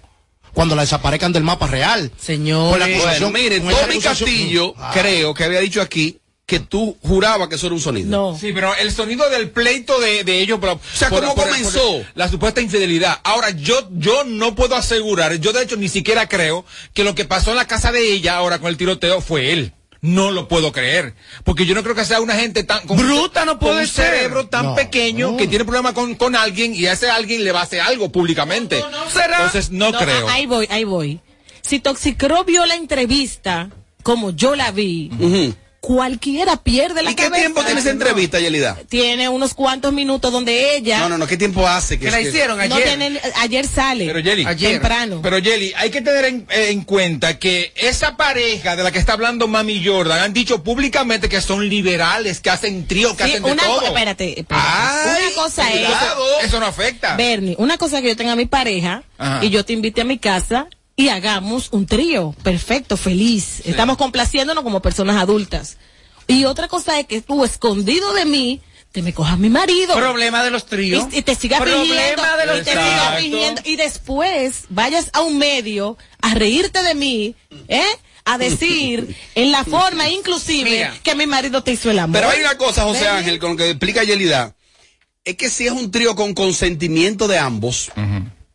cuando la desaparezcan del mapa real. Señor. Bueno, miren, Tommy Castillo, Ah. creo que había dicho aquí que tú jurabas que eso era un sonido. No. Sí, pero el sonido del pleito de, de ellos. Pero, o sea, ¿cómo comenzó? la supuesta infidelidad. Ahora, yo, yo no puedo asegurar, yo de hecho ni siquiera creo que lo que pasó en la casa de ella ahora con el tiroteo fue él. No lo puedo creer. Porque yo no creo que sea una gente tan. Con, Bruta no con puede un ser. cerebro tan No, pequeño no. que tiene problema con, con alguien y a ese alguien le va a hacer algo públicamente. Entonces, no, creo. Ahí voy, ahí voy. Si Toxicro vio la entrevista como yo la vi, cualquiera pierde la ¿Y qué cabeza. tiempo tiene esa entrevista, Yelida? Tiene unos cuantos minutos donde ella... No, no, no, ¿qué tiempo hace? Que la hicieron No ayer. ayer sale. Pero Yeli, temprano. Pero Yeli, hay que tener en, eh, en cuenta que esa pareja de la que está hablando Mami Jordan han dicho públicamente que son liberales, que hacen trío, que Sí, hacen de una, todo. espérate, espérate. Ay, una cosa cuidado. es... Eso no afecta. Bernie, una cosa es que yo tenga a mi pareja Ajá. y yo te invite a mi casa y hagamos un trío. Perfecto, feliz. Estamos complaciéndonos como personas adultas. Y otra cosa es que tú, escondido de mí, te me cojas mi marido. Problema de los tríos. Y, y te sigas Problema fingiendo. de los y te sigas Exacto. fingiendo. Y después vayas a un medio a reírte de mí, ¿eh? A decir [laughs] en la forma inclusive Mira. que mi marido te hizo el amor. Pero hay una cosa, José Ángel, con lo que explica Yelida. Es que si es un trío con consentimiento de ambos,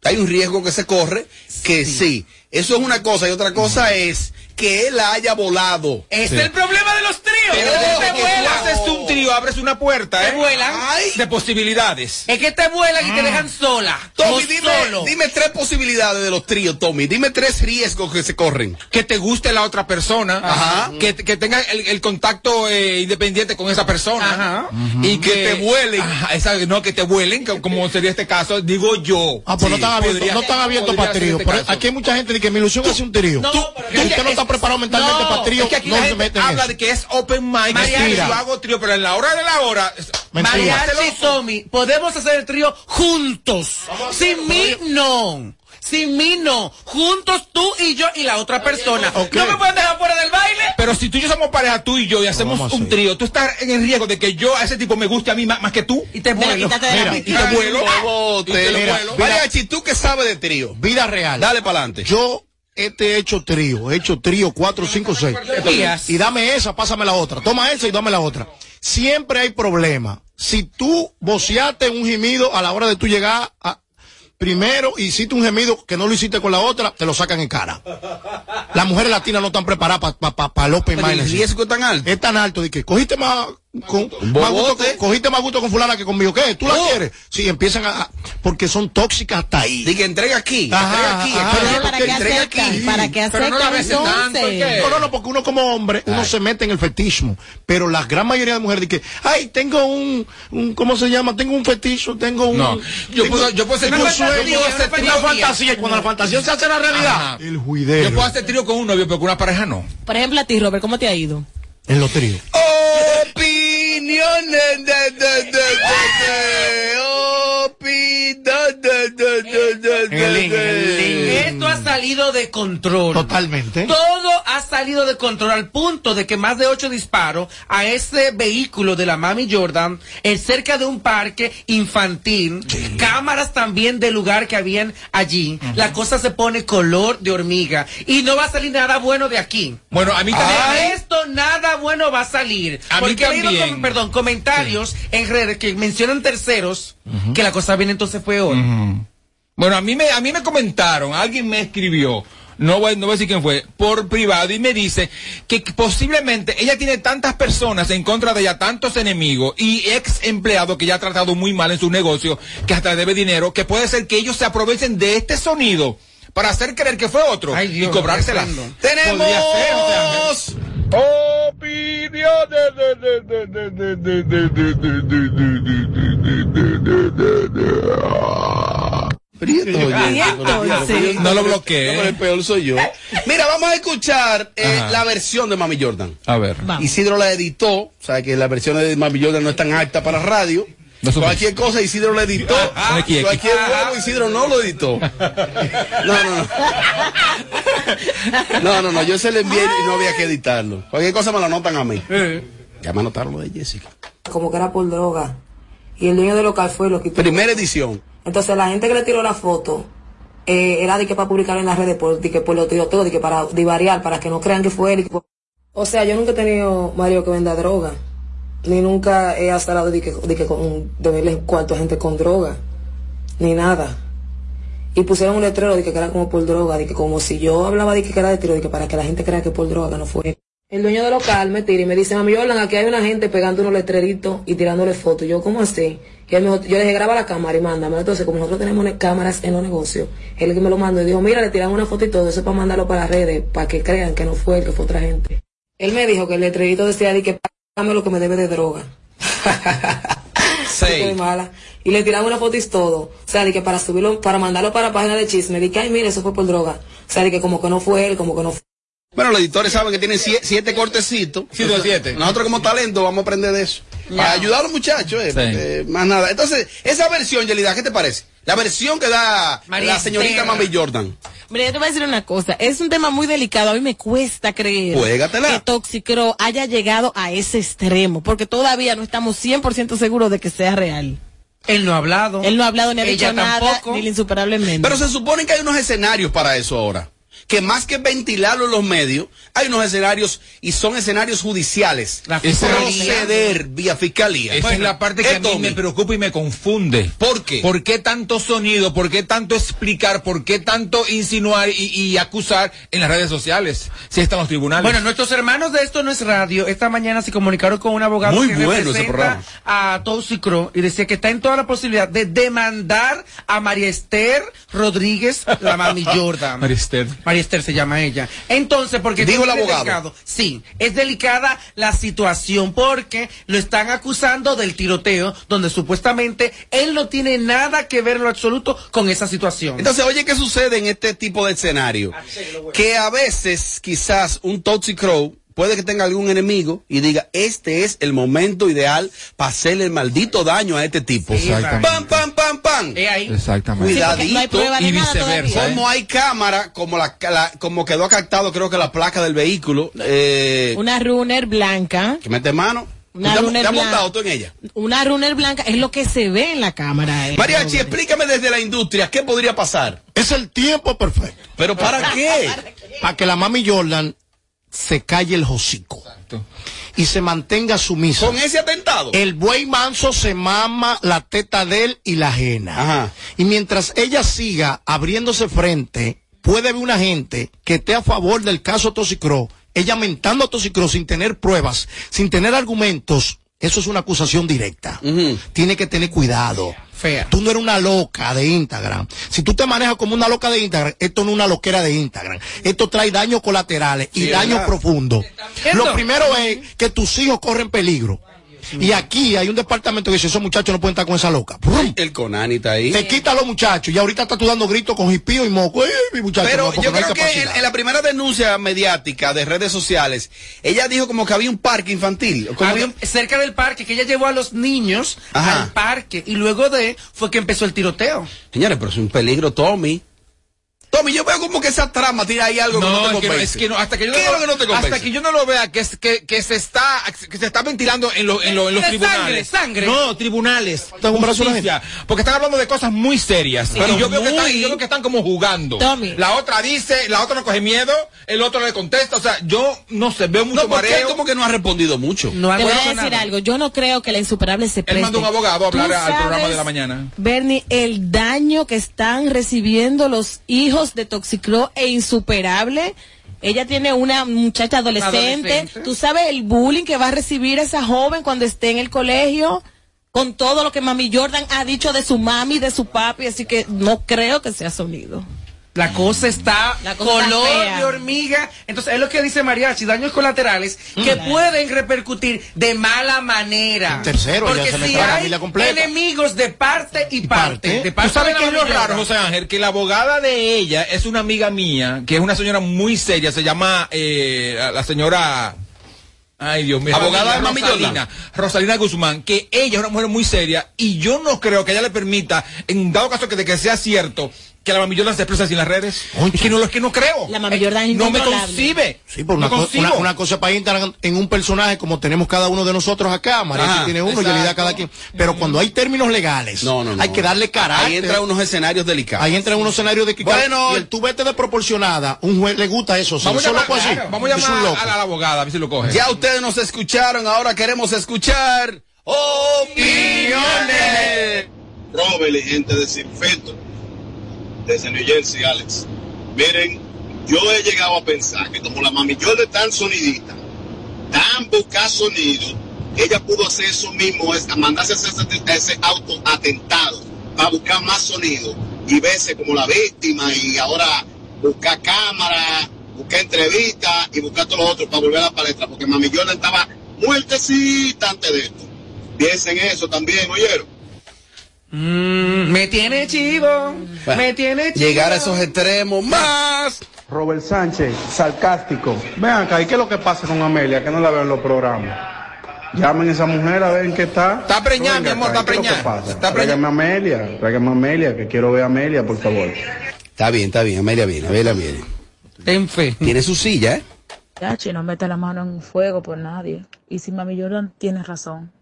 hay un riesgo que se corre que sí. Eso es una cosa y otra cosa es que él la haya volado. Este es el problema de los tríos. Pero tú vuelan. haces un trío, abres una puerta, Te ¿eh? vuelan. De posibilidades. Es que te vuelan y te dejan sola. Tommy, dime, solo. dime tres posibilidades de los tríos, Tommy. Dime tres riesgos que se corren. que te guste la otra persona, Ajá. que, que tenga el, el contacto eh, independiente con esa persona Ajá. y que, Que te vuelen. Ajá, esa- no, que te vuelen, que- como sería este caso, digo yo. Ah, pues no están abiertos, no están abiertos para ser trío. este Pero aquí hay mucha gente que mi ilusión es un trío. No, Tú, Si usted no está preparado mentalmente para trío, es que aquí no la se gente mete en habla eso. de que es open mic, Mariachi. que yo hago trío, pero en la hora de la hora. Mariachi y Tommy, podemos hacer el trío juntos. Sin mí, no. Sin mí, no. Juntos tú y yo y la otra persona. ¿No me pueden dejar fuera del baile? Pero si tú y yo somos pareja, tú y yo, y hacemos un trío, tú estás en el riesgo de que yo a ese tipo me guste a mí más, más que tú. Y te vuelo. la Mira, Y te vuelo. Y te lo Mira, vuelo. mira. Mariachi, ¿tú qué sabes de trío? Vida real. Dale para adelante. Yo este he hecho trío, he hecho trío 4, 5, 6. Días. Y dame esa, pásame la otra. Toma esa y dame la otra. Siempre hay problema. Si tú voceaste un gemido a la hora de tú llegar a, primero hiciste un gemido que no lo hiciste con la otra, te lo sacan en cara. Las mujeres latinas no están preparadas para pa, pa, pa el open Pero el riesgo es tan alto. Es tan alto de que cogiste más, con, más gusto, cogiste más gusto con fulana que conmigo. ¿Qué? ¿Tú la Oh. quieres? Sí, empiezan a, porque son tóxicas hasta ahí. Di que entrega aquí, Ajá, entrega aquí, ajá. entrega Pero ¿Para aquí, qué entrega aquí. ¿Para qué Pero no la aceptan? ¿qué? No, no, no, porque uno como hombre, uno se mete en el fetichismo. Pero la gran mayoría de mujeres dicen, ay, tengo un, un ¿cómo se llama? Tengo un feticho, tengo un... No, yo tengo- puedo- yo puedo ser tengo un sueño, yo puedo hacer una fantasía. Y cuando la fantasía se hace la realidad, Ajá. el juidero. Yo puedo hacer trío con un novio, pero con una pareja no. Por ejemplo, a ti, Robert, ¿cómo te ha ido? En los tríos. Opiniones de, Esto ha salido de control. Totalmente. Todo ha salido de control al punto de que más de ocho disparos a ese vehículo de la Mami Jordan en cerca de un parque infantil, cámaras también del lugar que habían allí. La cosa se pone color de hormiga y no va a salir nada bueno de aquí. Bueno, a mí también. Esto nada bueno va a salir. A mí Porque he leído también. perdón, comentarios en redes que mencionan terceros que la cosa viene entonces peor. Bueno, a mí me, a mí me comentaron, alguien me escribió, no voy, no voy a decir quién fue, por privado y me dice que posiblemente ella tiene tantas personas en contra de ella, tantos enemigos y ex empleados que ya ha tratado muy mal en su negocio, que hasta debe dinero, que puede ser que ellos se aprovechen de este sonido para hacer creer que fue otro Ay, Dios, y cobrársela. Tenemos Opiniones Prieto. No lo bloqueé. el peor soy yo. [laughs] Mira, vamos a escuchar eh, la versión de Mami Jordan. A ver. Vamos. Isidro la editó. O sea, que las versiones de Mami Jordan no están aptas para radio. Cualquier cosa Isidro la editó. Cualquier huevo Isidro no lo editó. No, no, no. No, no, no. Yo se le envié y no había que editarlo. Cualquier cosa me lo anotan a mí. Ya me anotaron lo de Jessica. Como que era por droga y el dueño del local fue lo quitó. Primera edición. Entonces la gente que le tiró la foto eh, era de que para publicar en las redes, por, de que por lo tiró todo, de que para divariar, para que no crean que fue él. que- O sea, yo nunca he tenido marido que venda droga. Ni nunca he instalado de que, de que con, de cuarto a gente con droga. Ni nada. Y pusieron un letrero de que era como por droga, de que como si yo hablaba de que era de tiro, de que para que la gente crea que por droga, que no fue él. El dueño del local me tira y me dice, mami Jordan, aquí hay una gente pegando unos letreritos y tirándole fotos. Yo, ¿cómo así? Y él me dijo- yo le dije, graba la cámara y mándame. Entonces, como nosotros tenemos ne- cámaras en los negocios, él que me lo mandó y dijo, mira, le tiran una foto y todo eso para mandarlo para las redes, para que crean que no fue él, que fue otra gente. Él me dijo que el letrerito decía, de que págame lo que me debe de droga. [laughs] Mala. Y le tiraron una foto y todo. O sea, de que para subirlo, para mandarlo para la página de chisme, de que, ay, mire, eso fue por droga. O sea, de que como que no fue él, como que no fue. Bueno, los editores saben que tienen sie- siete cortecitos. Siete o siete. Nosotros como talento vamos a aprender de eso. Para ayudar a los muchachos, eh, Sí. más nada. Entonces, esa versión, Yelida, ¿qué te parece? La versión que da María la señorita. Mami Jordan. Mira, yo te voy a decir una cosa. Es un tema muy delicado. A mí me cuesta creer Juégatela. que Toxicro haya llegado a ese extremo, porque todavía no estamos 100% seguros de que sea real. Él no ha hablado. Él no ha hablado ni ha Ella dicho nada, tampoco. ni la insuperablemente. Pero se supone que hay unos escenarios para eso ahora. Que más que ventilarlo en los medios, hay unos escenarios y son escenarios judiciales. Proceder vía fiscalía. Esa es la parte que a mí me preocupa y me confunde. ¿Por qué? ¿Por qué tanto sonido? ¿Por qué tanto explicar? ¿Por qué tanto insinuar y, y acusar en las redes sociales? Si están los tribunales. Bueno, nuestros hermanos de Esto No es Radio, esta mañana se comunicaron con un abogado Muy que bueno representa a Toxicro y decía que está en toda la posibilidad de demandar a María Esther Rodríguez, la [laughs] mami Jordan. María Esther. María Esther se llama ella. Entonces, porque Dijo el es abogado. delicado. Sí, es delicada la situación porque lo están acusando del tiroteo, donde supuestamente él no tiene nada que ver en lo absoluto con esa situación. Entonces, oye, ¿qué sucede en este tipo de escenario? Que a veces, quizás, un Toxic Crow puede que tenga algún enemigo y diga, este es el momento ideal para hacerle el maldito daño a este tipo. Exactamente. Pam, pam, pam, pam. Exactamente. Cuidadito. y viceversa. ¿eh? Como hay cámara, como la, la- como quedó captado, creo que la placa del vehículo, eh, Una runner blanca. que mete mano. Una ¿Te, runner te has blanca. montado tú en ella? Una runner blanca es lo que se ve en la cámara. eh. Mariachi, explícame desde la industria, ¿qué podría pasar? Es el tiempo perfecto. ¿Pero para [laughs] qué? Para que la mami Jordan se calle el hocico. Y se mantenga sumisa. Con ese atentado. El buey manso se mama la teta de él y la ajena. Y mientras ella siga abriéndose frente, puede haber una gente que esté a favor del caso Toxicro, ella mentando a Toxicro sin tener pruebas, sin tener argumentos. Eso es una acusación directa. Tiene que tener cuidado. Fea. Tú no eres una loca de Instagram. Si tú te manejas como una loca de Instagram, esto no es una loquera de Instagram. Esto trae daños colaterales y Sí, daños profundos. Lo primero es que tus hijos corren peligro. Y aquí hay un departamento que dice, esos muchachos no pueden estar con esa loca. ¡Brum! El Conani está ahí. Te quita a los muchachos y ahorita estás tú dando gritos con hipío y moco. ¡Ey, mi muchacho! Pero no, yo no creo que en, la primera denuncia mediática de redes sociales, ella dijo como que había un parque infantil. Como Había un- cerca del parque que ella llevó a los niños Ajá. al parque y luego de fue que empezó el tiroteo. Señores, pero es un peligro, Tommy. Tommy, yo veo como que esa trama tiene ahí algo que no te convence. es que no, hasta que yo ¿Qué no, es lo que no te convence? hasta que yo no lo vea que, es- que, que se está que se está ventilando en, lo- en, lo- en los tribunales. sangre, sangre. No, tribunales. Está un brazo de la Justicia, porque están hablando de cosas muy serias. Pero y yo veo, que están, yo veo que están como jugando. Tommy. La otra dice, la otra no coge miedo, el otro le contesta. O sea, yo no sé, veo mucho No, porque él mareo. como que no ha respondido mucho. No ha Te voy a decir nada. algo. Yo no creo que la insuperable se Él preste. mandó un abogado a ¿Tú hablar al programa de la mañana. Bernie, el daño que están recibiendo los hijos de Toxicro e insuperable. Ella tiene una muchacha adolescente. Adolescente. ¿Tú sabes el bullying que va a recibir esa joven cuando esté en el colegio? Con todo lo que Mami Jordan ha dicho de su mami, de su papi, así que no creo que sea sonido. La cosa está La cosa color de hormiga. Entonces, es lo que dice Mariachi, daños colaterales que pueden repercutir de mala manera. Tercero, ya Porque se me si trae la hay familia completa. enemigos de parte y, parte. parte. De ¿Tú sabes qué es lo raro, José Ángel? Que la abogada de ella es una amiga mía, que es una señora muy seria, se llama eh, la- señora... Ay, Dios mío. Abogada de Mami Rosalina, Rosalina Guzmán, que ella es una mujer muy seria y yo no creo que ella le permita, en dado caso que de que sea cierto, que la Mami Jordan se expresa en las redes. Es que no, es que no creo. La Mami Jordan es No me concibe. Sí, por una, no co- concibo. una, una cosa para Instagram en un personaje como tenemos cada uno de nosotros acá, María Ajá, tiene uno, exacto. Yelida cada quien. Pero cuando hay términos legales, No, no, no. hay que darle carácter. Ahí entra unos escenarios delicados. Ahí entra unos escenarios de que Bueno. y el tú vete de proporcionada, un juez le gusta eso, Vamos a eso llamar, así. vamos a llamar a la, a la abogada, a ver si lo coge. Ya ustedes nos escucharon, ahora queremos escuchar opiniones. Robert y gente de Sin Filtro, desde New Jersey, Alex. Miren, yo he llegado a pensar que como la mami yo de tan sonidita, tan buscar sonido, ella pudo hacer eso mismo, es, mandarse a hacer ese, auto atentado para buscar más sonido y verse como la víctima y ahora buscar cámara, buscar entrevistas y buscar todos los otros para volver a la palestra, porque mami Jordan estaba muertecita antes de esto. Piensen eso también, ¿oyeron? Mm, me tiene chivo, me tiene chivo. Llegar a esos extremos más. Robert Sánchez, sarcástico. Vean acá, ¿y qué es lo que pasa con Amelia? Que no la veo en los programas. Llamen a esa mujer a ver en qué está. Está preñada, mi amor, está ¿qué es lo que preñada. Está Tráigame a Amelia, tráigame a Amelia, que quiero ver a Amelia, por favor. Está bien, está bien, Amelia viene, Amelia viene. Ten fe. Tiene su silla, ¿eh? Yachi, no mete la mano en fuego por nadie. Y si Mami Jordan tiene razón.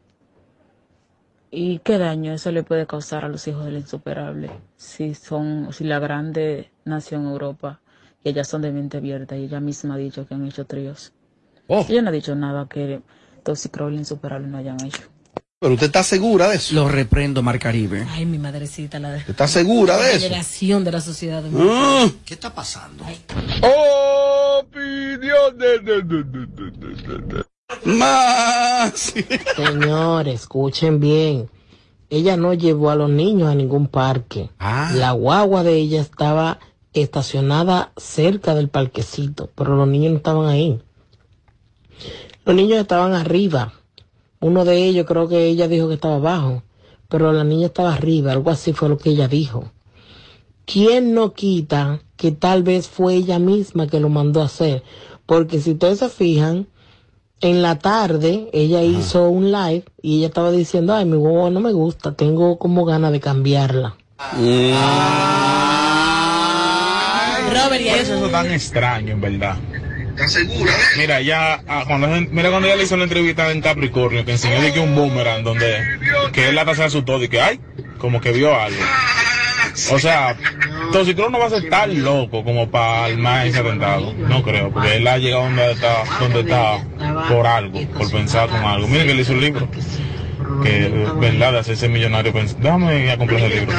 ¿Y qué daño eso le puede causar a los hijos del insuperable? Si son, si la grande nació en Europa y ellas son de mente abierta y ella misma ha dicho que han hecho tríos. Ella no ha dicho nada que Toxicro y el insuperable no hayan hecho. Pero usted está segura de eso. Lo reprendo, Mar Caribe. Ay, mi madrecita, la de... ¿Está segura de la eso? generación de la sociedad. de Ah. ¿Qué está pasando? Más. Señores, escuchen bien. Ella no llevó a los niños a ningún parque. Ah. La guagua de ella estaba estacionada cerca del parquecito, pero los niños no estaban ahí. Los niños estaban arriba. Uno de ellos creo que ella dijo que estaba abajo, pero la niña estaba arriba, algo así fue lo que ella dijo. ¿Quién no quita que tal vez fue ella misma que lo mandó a hacer? Porque si ustedes se fijan, en la tarde ella hizo un live y ella estaba diciendo, ay, mi huevo no me gusta, tengo como ganas de cambiarla. Robert, y ¿Cuál es eso tan extraño, en verdad? Mira, ya, ah, cuando, mira cuando ella le hizo la entrevista en Capricornio, que enseñó de que un boomerang, donde, que él la su todo y que, ay, como que vio algo. O sea, tú no vas a ser tan loco como para armar ese atentado. No creo, porque él ha llegado donde está, donde está por algo, por pensar con algo. Miren que le hizo un libro. Que, verdad, de hacerse millonario. ir a comprar ese libro.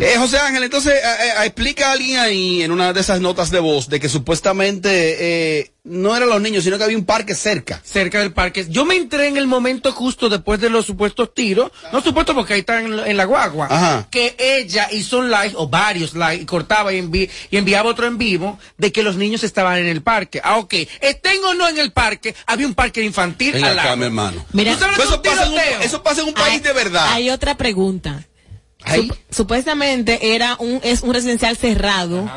Eh, José Ángel, entonces eh, eh, explica a alguien ahí en una de esas notas de voz de que supuestamente eh, no eran los niños, sino que había un parque cerca. cerca del parque. Yo me entré en el momento justo después de los supuestos tiros, no supuestos porque ahí están en, en la guagua, Ajá. que ella hizo un live, o varios live, y cortaba y, envi- y enviaba otro en vivo, de que los niños estaban en el parque. Ah, ok. Estén o no en el parque, había un parque infantil Ven al acá, lado. mi hermano. Mira, ¿Tú sabes Pues eso, que es un pasa en un, eso pasa en un país de verdad. Hay otra pregunta. Ay. Supuestamente era un, es un residencial cerrado.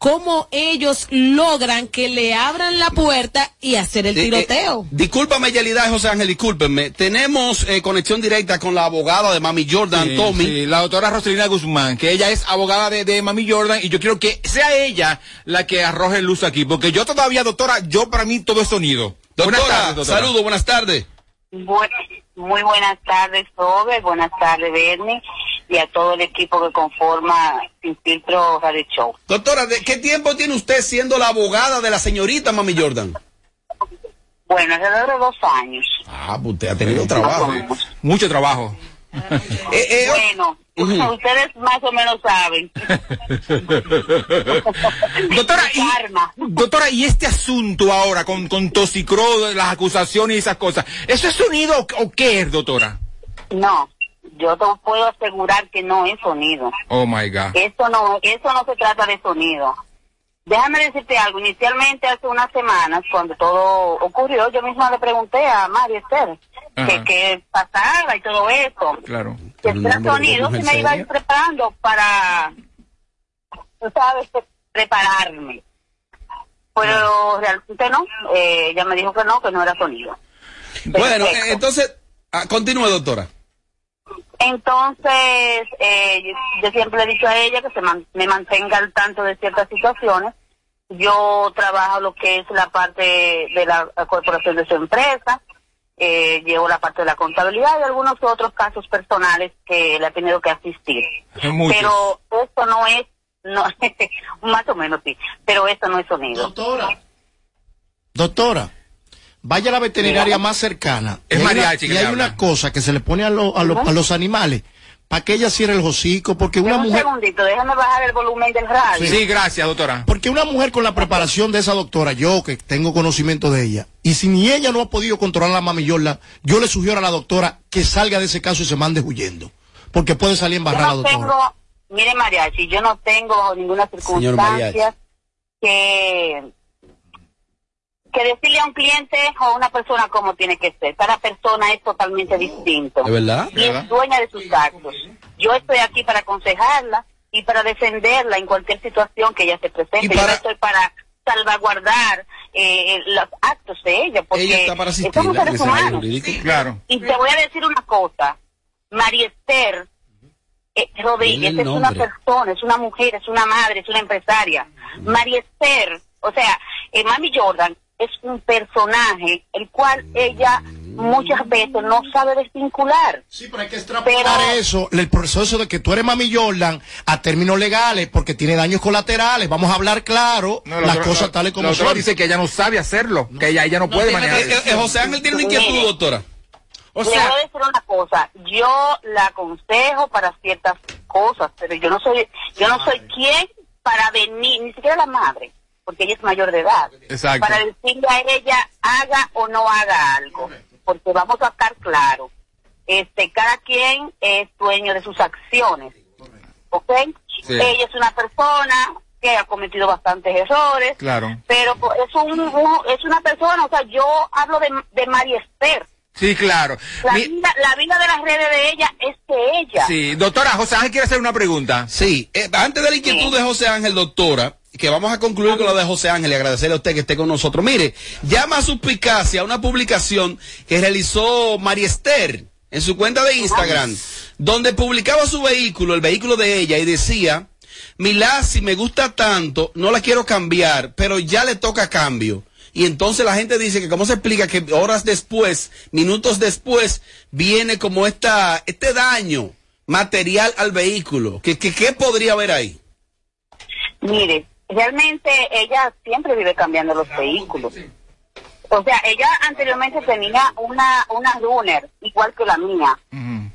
¿Cómo ellos logran que le abran la puerta y hacer el Eh, eh, tiroteo? discúlpame, Yelida José Ángel, discúlpenme. Tenemos eh, conexión directa con la abogada de Mami Jordan, Sí, Tommy. sí, la doctora Roselina Guzmán, que ella es abogada de, de Mami Jordan y yo quiero que sea ella la que arroje luz aquí, porque yo todavía, doctora, yo para mí todo es sonido. Buenas Doctora, tardes, doctora. saludos, buenas tardes. Bu- muy buenas tardes, Robert. Buenas tardes, Bernie. Y a todo el equipo que conforma Sin Filtro Radio Show. Doctora, ¿de qué tiempo tiene usted siendo la abogada de la señorita Mami Jordan? Bueno, alrededor de dos años. Ah, pues usted ha tenido trabajo. Mucho trabajo. Eh, bueno, ustedes más o menos saben. [laughs] doctora, y, doctora, y este asunto ahora con, con Toxicro, las acusaciones y esas cosas, ¿eso es sonido o, o qué es, doctora? No, yo te puedo asegurar que no es sonido. Oh my God. Eso no, eso no se trata de sonido. Déjame decirte algo. Inicialmente, hace unas semanas, cuando todo ocurrió, yo misma le pregunté a María Esther que pasaba y todo eso. Claro. que era sonido y me iba a ir preparando para, tú sabes, pre- prepararme. Pero realmente no. Eh, ella me dijo que no, que no era sonido. Bueno, Perfecto. eh, entonces, ah, continúe, doctora. Entonces, eh, yo, siempre he dicho a ella que se man- me mantenga al tanto de ciertas situaciones. Yo trabajo lo que es la parte de la corporación de su empresa, eh, llevo la parte de la contabilidad y algunos otros casos personales que le he tenido que asistir. Muchos. Pero esto no es, no, [laughs] más o menos sí, pero esto no es sonido. Doctora. Doctora, vaya a la veterinaria más cercana. Es Y hay una- mariachi que Y hay una cosa que se le pone a, lo- a, lo- a los animales para que ella cierre el hocico, porque una un mujer... segundito, déjame bajar el volumen del radio. Sí, gracias, doctora. Porque una mujer con la preparación de esa doctora, yo que tengo conocimiento de ella, y si ni ella no ha podido controlar a Mami Yorla, yo le sugiero a la doctora que salga de ese caso y se mande huyendo. Porque puede salir embarrada, yo no doctora. tengo, mire mariachi, yo no tengo ninguna circunstancia que que decirle a un cliente o a una persona cómo tiene que ser. Cada persona es totalmente distinto. ¿Es verdad? Y es dueña de sus actos. Yo estoy aquí para aconsejarla y para defenderla en cualquier situación que ella se presente. Y para- Yo no estoy para salvaguardar eh, los actos de ella, porque Ella está para somos asistirla en seres humanos. Claro. Y te voy a decir una cosa. María Esther eh, Rodríguez es una persona, es una mujer, es una madre, es una empresaria. María Esther, o sea, eh, Mami Jordan es un personaje el cual ella muchas veces no sabe desvincular. Sí, pero hay que extrapolar eso, el proceso de que tú eres Mami Jordan a términos legales, porque tiene daños colaterales. Vamos a hablar claro No, la las doctora- cosas tales como doctora son. dice que ella no sabe hacerlo, que ella, ella no, puede manejar. eh, José Ángel tiene una inquietud, doctora. Le voy a decir una cosa, yo la aconsejo para ciertas cosas, pero yo no soy, yo no soy quien para venir, ni siquiera la madre, porque ella es mayor de edad, Exacto. para decirle a ella haga o no haga algo, porque vamos a estar claros, este, cada quien es dueño de sus acciones, ¿ok? Sí. Ella es una persona que ha cometido bastantes errores, Claro. pero pues, es un, es una persona, o sea, yo hablo de, de María Esther. Sí, claro. La, Mi- vida, la vida de las redes de ella es de ella. Sí, doctora, José Ángel quiere hacer una pregunta. Sí, eh, antes de la inquietud de José Ángel, doctora, que vamos a concluir con lo de José Ángel y agradecerle a usted que esté con nosotros. Mire, llama a suspicacia una publicación que realizó María Esther en su cuenta de Instagram, donde publicaba su vehículo, el vehículo de ella, y decía, Milá, si me gusta tanto, no la quiero cambiar, pero ya le toca cambio. Y entonces la gente dice que cómo se explica que horas después, minutos después, viene como esta, este daño material al vehículo. ¿Qué, qué, qué podría haber ahí? Mire, realmente ella siempre vive cambiando los vehículos. O sea, ella anteriormente tenía una una runner, igual que la mía.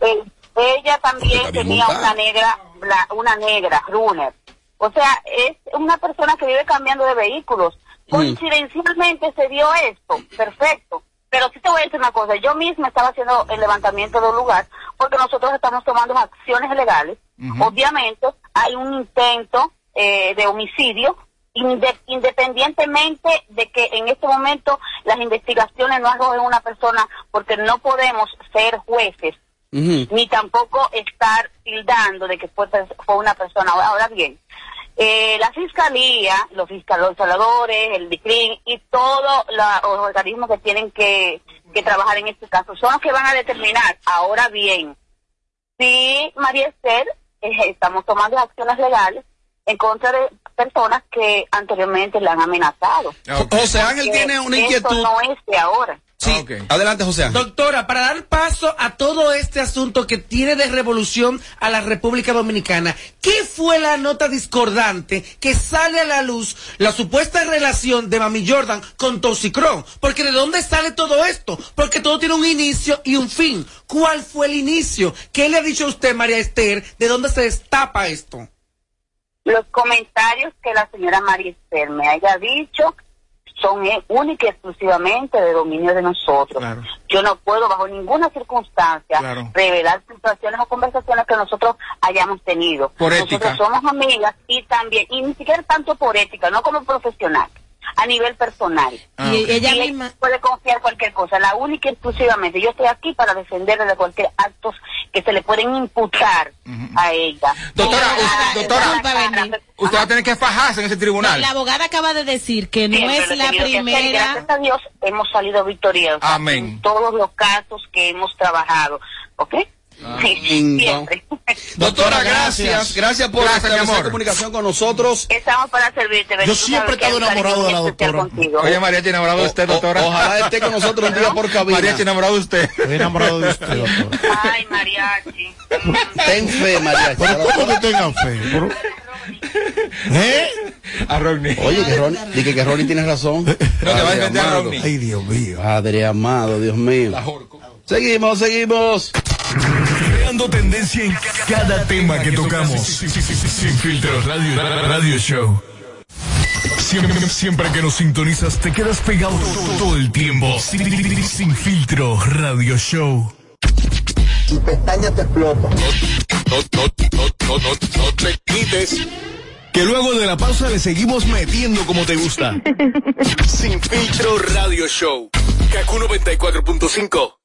Eh, ella también tenía montada. una negra, la- una negra runner. O sea, es una persona que vive cambiando de vehículos. Coincidencialmente se dio esto, perfecto. Pero sí te voy a decir una cosa, yo misma estaba haciendo el levantamiento del lugar porque nosotros estamos tomando acciones legales. Obviamente hay un intento eh, de homicidio, inde- independientemente de que en este momento las investigaciones no arrojen una persona porque no podemos ser jueces ni tampoco estar tildando de que fue, fue una persona. Ahora bien, eh, la fiscalía, los fiscales, los saladores, el DICRIN y todos los organismos que tienen que, que trabajar en este caso son los que van a determinar. Ahora bien, si María Esther, eh, estamos tomando acciones legales en contra de personas que anteriormente la han amenazado. José Ángel Porque tiene una eso inquietud. no es de ahora. Sí, adelante José Ángel. Doctora, para dar paso a todo este asunto que tiene de revolución a la República Dominicana, ¿qué fue la nota discordante que sale a la luz la supuesta relación de Mami Jordan con Toxicron? Porque ¿de dónde sale todo esto? Porque todo tiene un inicio y un fin. ¿Cuál fue el inicio? ¿Qué le ha dicho usted, María Esther? ¿De dónde se destapa esto? Los comentarios que la señora María Esther me haya dicho son eh, única y exclusivamente de dominio de nosotros. Yo no puedo bajo ninguna circunstancia Claro. revelar situaciones o conversaciones que nosotros hayamos tenido. Por nosotros ética. somos amigas y también, y ni siquiera tanto por ética, no como profesional, a nivel personal. Ah, Y ella Y misma- puede confiar cualquier cosa, la única y exclusivamente. Yo estoy aquí para defenderle de cualquier acto que se le pueden imputar a ella. Doctora, usted- doctora. Usted va a tener que fajarse en ese tribunal. La abogada acaba de decir que no Siempre es la hacer, primera. Gracias a Dios hemos salido victoriosos Amén. en todos los casos que hemos trabajado. ¿Ok? Siempre. [laughs] Doctora, gracias. Gracias por Gracias, establecer comunicación con nosotros. Estamos para servirte. Yo siempre he estado enamorado de la doctora. contigo. Oye, María, ¿te enamorado de usted, doctora? ojalá esté con nosotros un día [laughs] por cabina. María, ¿te enamorado de usted? Estoy enamorado de usted, doctora. Ay, mariachi. Ten fe. Pero ¿cómo que tengan fe? ¿Eh? A Rodney. Oye, que Ronnie, dije que Ronnie tiene razón. No, que va a defender a. Rodney. Ay, Dios mío. Padre amado, Dios mío. Seguimos, seguimos. Creando tendencia en cada tema que tocamos. Sin, filtro radio, radio show. Siempre, siempre que nos sintonizas te quedas pegado todo el tiempo. Sin, sin filtro radio show. Tu pestaña te explota. No, no, no, no, no, no te quites. Que luego de la pausa le seguimos metiendo como te gusta. [laughs] Sin filtro radio show. Kaku 94.5.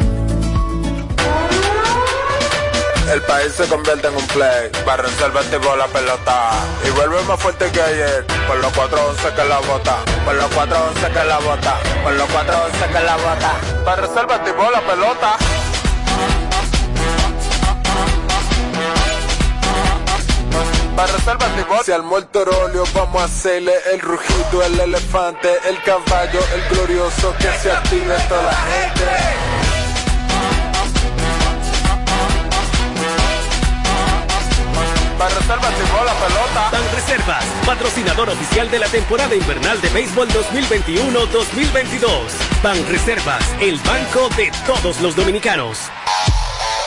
El país se convierte en un play. Barra en la pelota. Y vuelve más fuerte que ayer. Por los 411 que la bota. Por los 411 que la bota. Por los 411 que la bota. Barra el la pelota. Si al muerto rolio vamos a hacerle el rugido, el elefante, el caballo, el glorioso que se active toda la gente. Banreservas llevó la pelota. Patrocinador oficial de la temporada invernal de béisbol 2021-2022. Banreservas, el banco de todos los dominicanos.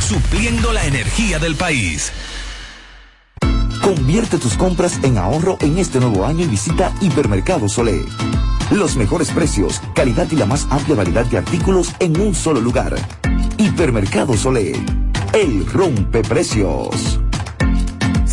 supliendo la energía del país. Convierte tus compras en ahorro en este nuevo año y visita Hipermercado Solé. Los mejores precios, calidad y la más amplia variedad de artículos en un solo lugar. Hipermercado Solé. El rompe precios.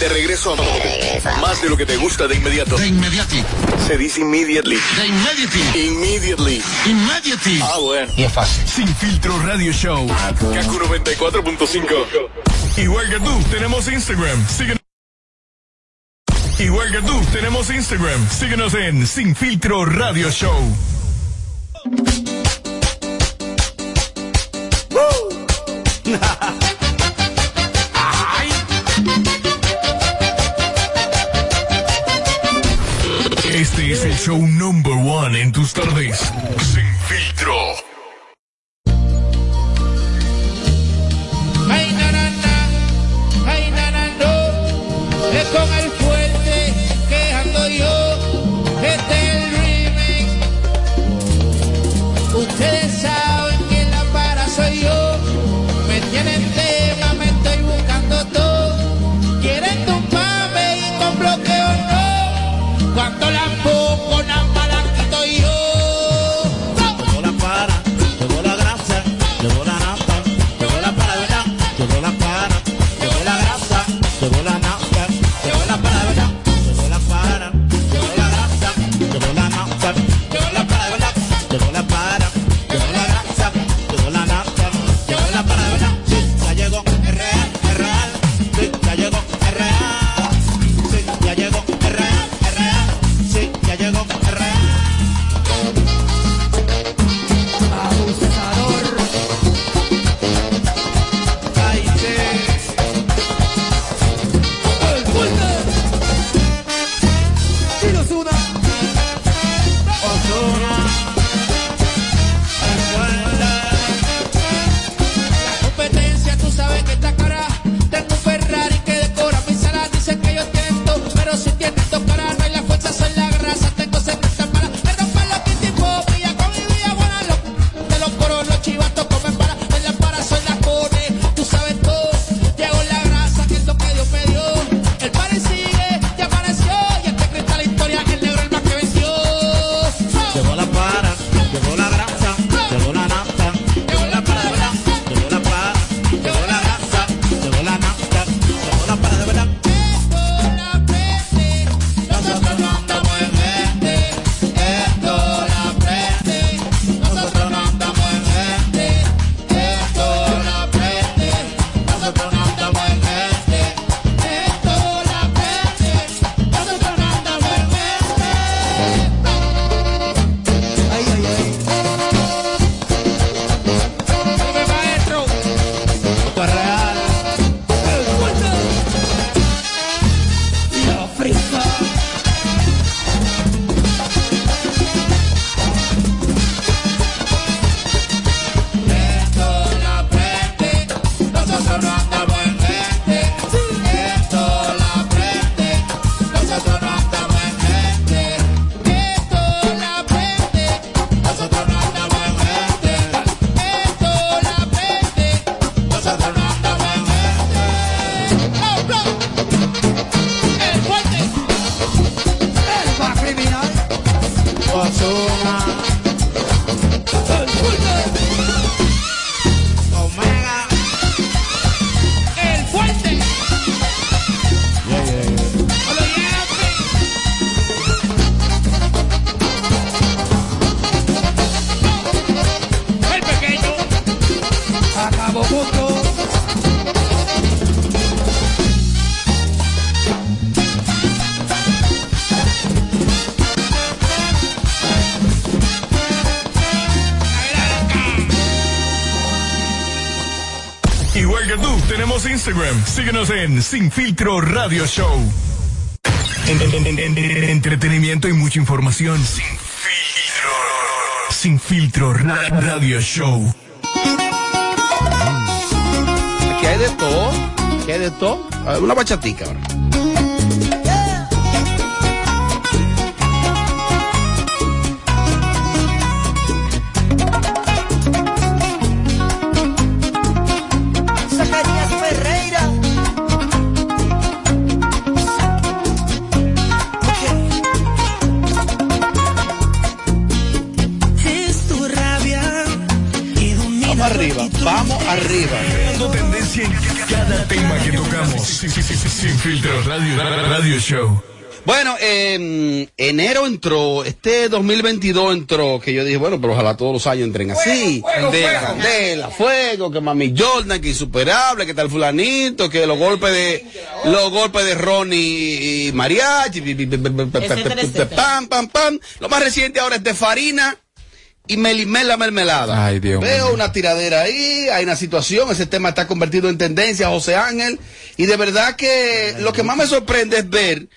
De regreso a más de lo que te gusta de inmediato. De inmediati. Se dice immediately. De immediately. Immediately. Immediately. Ah, bueno. Y es fácil. Sin filtro radio show. Kaku 94.5. Igual que tú, tenemos Instagram. Síguenos. Igual que tú, tenemos Instagram. Síguenos en Sin Filtro Radio Show. [laughs] Este es el show number one en tus tardes. Sin filtro. Sin Filtro Radio Show. En- en- en- en- en- entretenimiento y mucha información. Sin filtro. Sin filtro Ra- Radio Show. Aquí hay de todo. Aquí hay de todo. A ver, Una bachatica ahora. Sin, sin- sin- sin filtro Radio, Radio Show. Bueno, eh, enero entró, este 2022 entró, que yo dije, bueno, pero ojalá todos los años entren así. fuego, de fuego. candela, fuego, que mami Jordan, que insuperable, que tal fulanito, que los golpes de, los golpes de Ronnie y Mariachi, pam, pam, pam. Lo más reciente ahora es de Farina y Melimel la mermelada. Ay, Dios Veo mío. una tiradera ahí, hay una situación, ese tema está convertido en tendencia, José Ángel, y de verdad que lo que más me sorprende es ver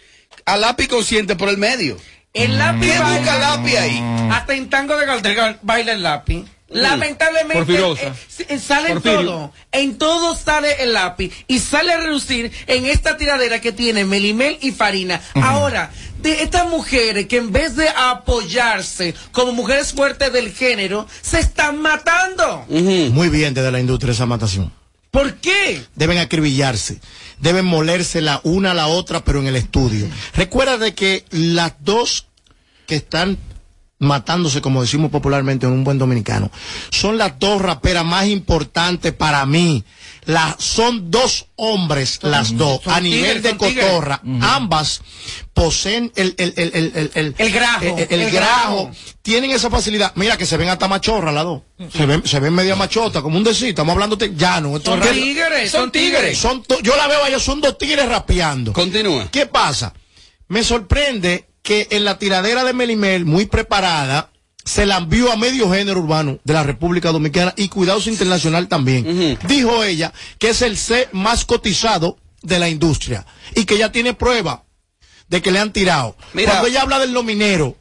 a Lápiz consciente por el medio. El lápiz ¿Qué baila- busca Lápiz ahí? Hasta en tango de Galdergal baila el lápiz. Lamentablemente Porfirosa. eh, eh, sale en todo, en todo sale el lápiz y sale a relucir en esta tiradera que tiene Melimel y Farina. Ahora, de estas mujeres que en vez de apoyarse como mujeres fuertes del género, se están matando. Muy bien desde la industria esa matación. ¿Por qué? Deben acribillarse, deben molerse la una a la otra, pero en el estudio. Recuerda de que las dos que están matándose, como decimos popularmente en un buen dominicano, son las dos raperas más importantes para mí. La- son dos hombres, las dos, a nivel tigres, de cotorra. Ambas poseen el, el, el, el, el, el, El grajo, el- el el grajo. grajo. Tienen esa facilidad. Mira que se ven hasta machorras las dos. Se ven, se ven media machota, como un decir. Estamos hablando de llano. Son tigres, son tigres. Son to- yo la veo a ellos, son dos tigres rapeando. Continúa. ¿Qué pasa? Me sorprende que en la tiradera de Melimel, muy preparada, se la envió a medio género urbano de la República Dominicana y Cuidados Internacional también. Dijo ella que es el C más cotizado de la industria y que ya tiene prueba de que le han tirado. Mira. Cuando ella habla del lominero,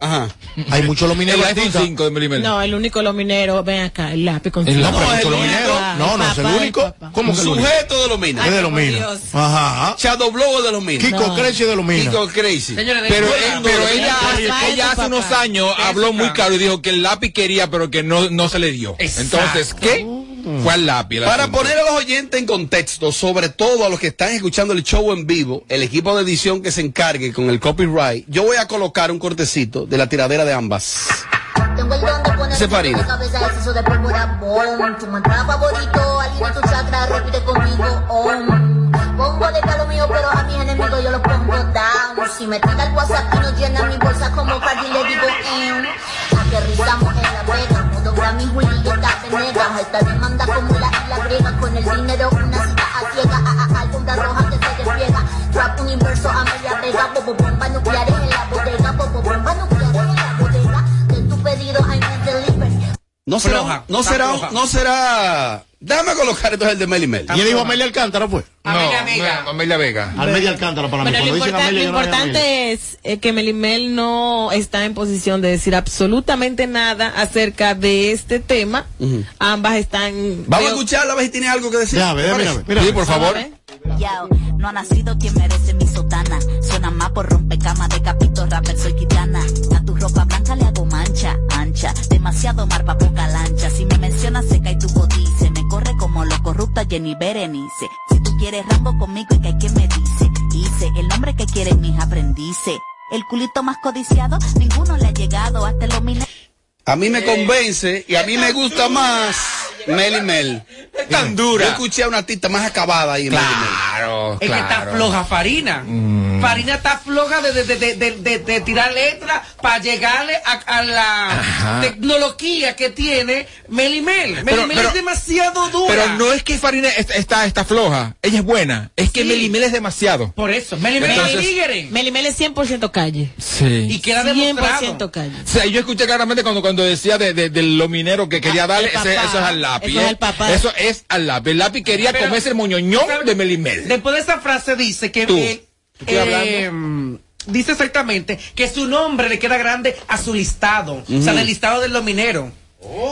hay muchos lomineros. El iPhone artistas. 5 de Melimel. No, el único lominero, ven acá, el lápiz con El su- lápiz con el lominero. No, no, es el único. ¿Cómo que? Sujeto de los minas. Es de. Dios. Ajá. Shadow Blow de los minas. Kiko No. Crazy de los minas. Kiko Crazy. Señores, Pero, eh, pero ella, ella hace unos años habló muy claro y dijo que el lápiz quería, pero que no, no se le dio. Exacto. Entonces, ¿qué? Fue al lápiz. Para asunto. poner a los oyentes en contexto, sobre todo a los que están escuchando el show en vivo, el equipo de edición que se encargue con el copyright, yo voy a colocar un cortecito de la tiradera de ambas. Tengo el don de poner en la cabeza exceso de pólvora bom. Tu mantra favorito, alinea tu chakra, repite conmigo om. Pongo de palo mío, pero a mis enemigos yo los pongo down. Si me tira el WhatsApp y no llena mi bolsa como Cardi, le digo em. Aterrizamos en la vega, modo Grammy, Willy y esta penega. Esta demanda como la isla griega, con el dinero una cita a ciega. A, a, alfombra roja que se despliega. Trap universo a media pega, bobo bomba nucleares en la bodega, bobo bomba nucleares en la bodega. De tu pedido, I'm delivery. No será, Floja, no está será, floja. no será. Déjame colocar entonces el de Mel y Mel. Y él dijo Amelia Alcántara, pues. No, Amelia Vega. no, Amelia Vega. Amelia Alcántara para mí. Bueno, lo, Cuando dicen importa- Amelia, lo yo no importante es eh, que Melimel no está en posición de decir absolutamente nada acerca de este tema. Ambas están. Vamos a creo- escucharla a ver si tiene algo que decir. Ya, mira, mira, mira. Sí, por favor. Yao, no ha nacido quien merece mi sotana. Suena más por rompecama de capito rapper, soy gitana. A tu ropa blanca le hago mancha, ancha. Demasiado mar pa' poca corrupta Jenny Berenice. Si tú quieres rango conmigo y que hay quien me dice. Hice el nombre que quieren mis aprendices. El culito más codiciado, ninguno le ha llegado. Hasta el homine. A mí me convence y a mí me gusta más Mel y Mel. Es tan dura. Yo escuché a una artista más acabada ahí en Mel y Mel. Claro, Es que está floja Farina. Farina está floja de, de, de, de, de- de- de tirar letras para llegarle a, a la Ajá. tecnología que tiene Melimel. Pero- Melimel pero- es demasiado dura. Pero no es que Farina est- está, está floja, ella es buena, es que Melimel es demasiado. Por eso, Melimel Entonces- es tigre. Melimel es 100% calle. Sí. Y queda 100% calle. O sea, yo escuché claramente cuando, cuando decía de, de, de lo minero que quería darle, Ah, papá. eso es al lápiz. Eso es ¿eh? al papá. Eso es al lápiz. El lápiz quería Pero- comerse el moñoñón de Melimel. Después de esa frase dice que Tú. eh, eh, dice exactamente que su nombre le queda grande a su listado, o sea, del listado de los mineros,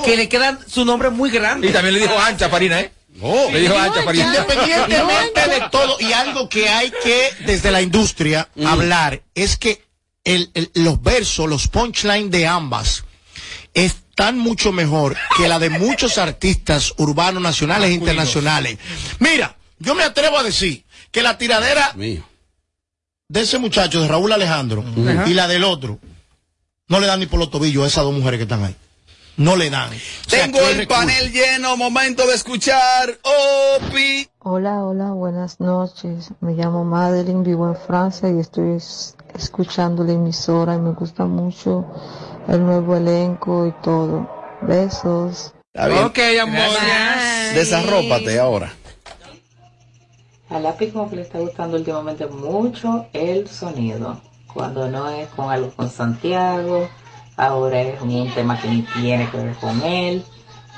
que le queda su nombre muy grande. Y también le dijo ancha Farina, ¿eh? Oh, le dijo ancha Farina. Independientemente de todo, y algo que hay que desde la industria hablar, es que el- el- los versos, los punchlines de ambas están mucho mejor que la de muchos artistas urbanos nacionales e internacionales. Mira, yo me atrevo a decir que la tiradera de ese muchacho, de Raúl Alejandro, y la del otro, no le dan ni por los tobillos a esas dos mujeres que están ahí. No le dan. O sea, Tengo el panel lleno, momento de escuchar. Opi. Hola, hola, buenas noches. Me llamo Madeline, vivo en Francia y estoy es- escuchando la emisora y me gusta mucho el nuevo elenco y todo. Besos. Está bien. Ok, amor. Desarrópate ahora. A lápiz como que le está gustando últimamente mucho el sonido. Cuando no es con algo con Santiago, ahora es un tema que ni tiene que ver con él.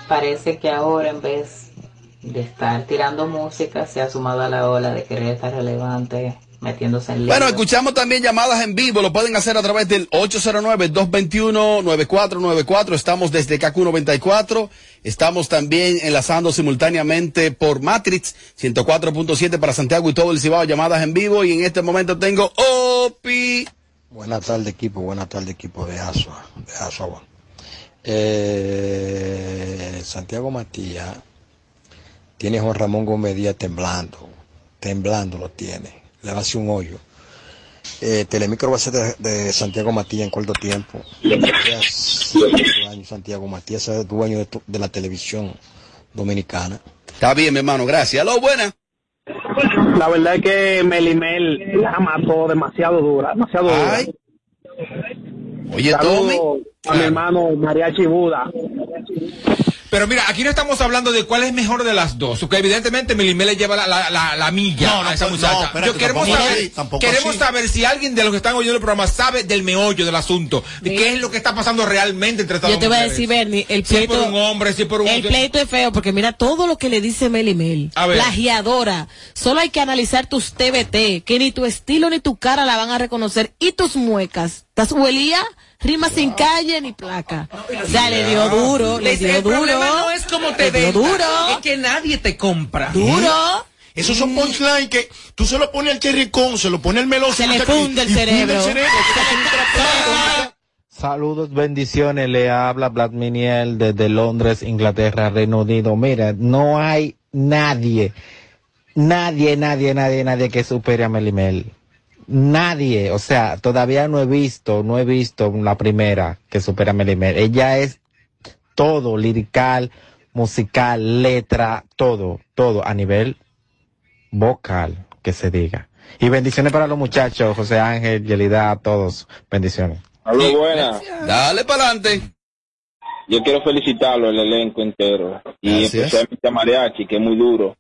Parece que ahora en vez de estar tirando música se ha sumado a la ola de querer estar relevante, metiéndose en Bueno, escuchamos también llamadas en vivo, lo pueden hacer a través del 809-221-9494, estamos desde KQ94, estamos también enlazando simultáneamente por Matrix 104.7 para Santiago y todo el Cibao, llamadas en vivo y en este momento tengo OPI. Buenas tardes equipo, buenas tardes equipo de Asua, de Asua. Eh, Santiago Matías tiene a Juan Ramón Gómez Díaz temblando, temblando lo tiene, le va a hacer un hoyo. Eh, Telemicro va a ser de, de Santiago Matías en corto tiempo. Años Santiago Matías es dueño de la televisión dominicana. Está bien, mi hermano, gracias. Lo buena. La verdad es que Melimel la mató demasiado dura, demasiado dura. Oye, a mi hermano Mariachi Buda. Pero mira, aquí no estamos hablando de cuál es mejor de las dos, porque evidentemente Melimel le lleva la, la, la, la milla No, no, a esa pues, muchacha. no, espérate, Yo queremos tampoco saber, así, queremos así. saber si alguien de los que están oyendo el programa sabe del meollo del asunto, de qué es lo que está pasando realmente entre estas Yo dos te voy a decir, Bernie, el Si es pleito, por un hombre, si es por un el pleito es feo porque mira todo lo que le dice Meli Mel. A ver. Plagiadora. Solo hay que analizar tus TBT, que ni tu estilo ni tu cara la van a reconocer. Y tus muecas. ¿Estás huelía? Rima sin calle ni placa. O sea, le dio duro, le El dio duro. no es como te Le dio duro. es que nadie te compra. Duro. Esos son punchlines que tú se lo pones al Cherry Con, se lo pones al meloso. Se le funde el cerebro. Saludos, bendiciones. Le habla Vlad Miniel desde Londres, Inglaterra, Reino Unido. Mira, no hay nadie, nadie, nadie, nadie, nadie que supere a Melimel. Nadie, o sea, todavía no he visto, no he visto la primera que supera a Melimel. Ella es todo, lirical, musical, letra, todo, todo a nivel vocal, que se diga. Y bendiciones para los muchachos, José Ángel, Yelida, a todos. Bendiciones. Aló, buena. Dale para adelante. Yo quiero felicitarlo, el elenco entero. Y Gracias. especialmente a Mariachi, que es muy duro.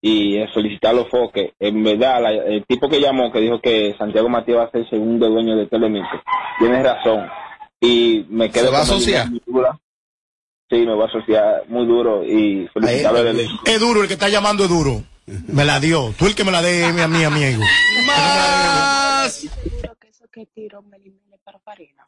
Y felicitar a los foques. En verdad, la- el tipo que llamó, que dijo que Santiago Matías va a ser el segundo dueño de Telemicro, tiene razón. Y me quedo ¿Se va a asociar? Sí, me va a asociar muy duro y felicitarlo al elenco. Es duro, el que está llamando es duro. Me la dio. Tú el que me la dé, mi, mi amigo.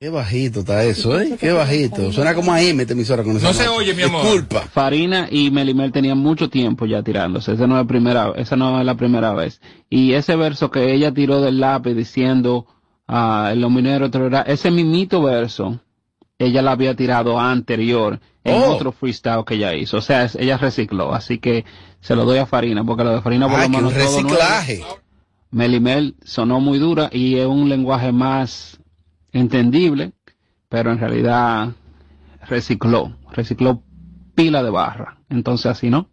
Qué bajito está eso, ¿eh? Qué bajito. Suena como a M esta emisora con esa No se oye, mi amor. Disculpa. Farina y Melimel tenían mucho tiempo ya tirándose. Esa no es la primera, esa no es la primera vez. Y ese verso que ella tiró del lápiz diciendo ah, los mineros ese mimito verso, ella la había tirado anterior en Oh. otro freestyle que ella hizo. O sea, es- ella recicló. Así que se lo doy a Farina, porque lo de Farina por lo menos todo nuevo. reciclaje. Melimel sonó muy dura y es un lenguaje más entendible, pero en realidad recicló, recicló pila de barra. Entonces así, ¿no?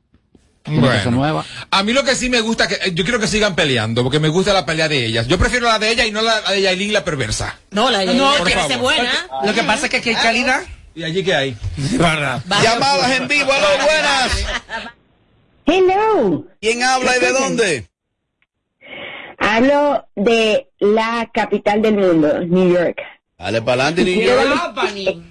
Ser Bueno. nueva. A mí lo que sí me gusta, que eh, yo quiero que sigan peleando, porque me gusta la pelea de ellas. Yo prefiero la de ella y no la, la de Yailin, la perversa. No, la No, Por que favor. Lo que pasa es que aquí hay calidad. ¿Y allí qué hay? [laughs] Llamadas en vivo, aló, buenas. Hello. ¿Quién habla y de dónde? Hablo de la capital del mundo, New York. Dale para adelante, Y niño. quiero darle-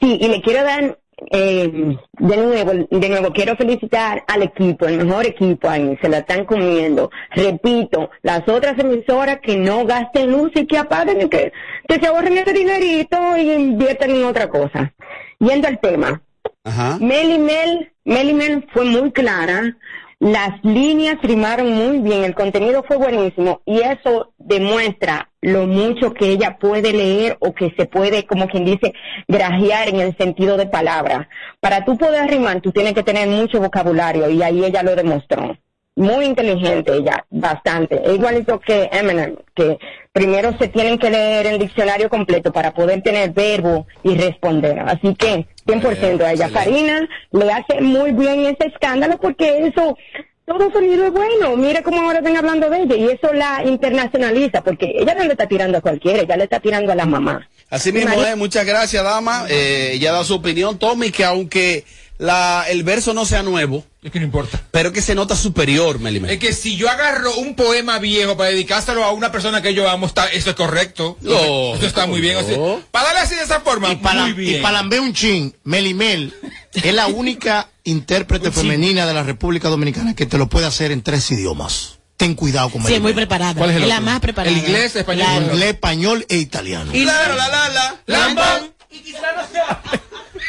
Sí, y le quiero dar, eh, de nuevo, de nuevo, quiero felicitar al equipo, el mejor equipo ahí, se la están comiendo. Repito, las otras emisoras que no gasten luz y que apaguen, y que, que se ahorren ese dinerito y inviertan en otra cosa. Yendo al tema. Ajá. Mel y Mel, Mel y Mel fue muy clara, las líneas rimaron muy bien, el contenido fue buenísimo y eso demuestra lo mucho que ella puede leer o que se puede, como quien dice, grajear en el sentido de palabra. Para tú poder rimar, tú tienes que tener mucho vocabulario y ahí ella lo demostró. Muy inteligente ella, bastante. Es igualito que Eminem, que primero se tienen que leer el diccionario completo para poder tener verbo y responder. Así que 100% a ella. Karina le hace muy bien ese escándalo porque eso, todo sonido es bueno. Mira cómo ahora están hablando de ella y eso la internacionaliza porque ella no le está tirando a cualquiera, ella le está tirando a la mamá. Así mismo es, muchas gracias, dama. Eh, ella da su opinión, Tommy, que aunque la, el verso no sea nuevo, es que no importa. Pero que se nota superior, Melimel. Es que si yo agarro un poema viejo para dedicárselo a una persona que yo amo, está, eso es correcto. No, eso está muy bien. o sea, para darle así de esa forma, Y para, muy bien. y para lamber un chin, Melimel es la única intérprete femenina de la República Dominicana que te lo puede hacer en tres idiomas. Ten cuidado con Sí, muy preparada. ¿Cuál es el es la otro? más preparada. El inglés, español. Claro. Inglés, español e italiano. Y la, la, la, la. Y quizá no sea.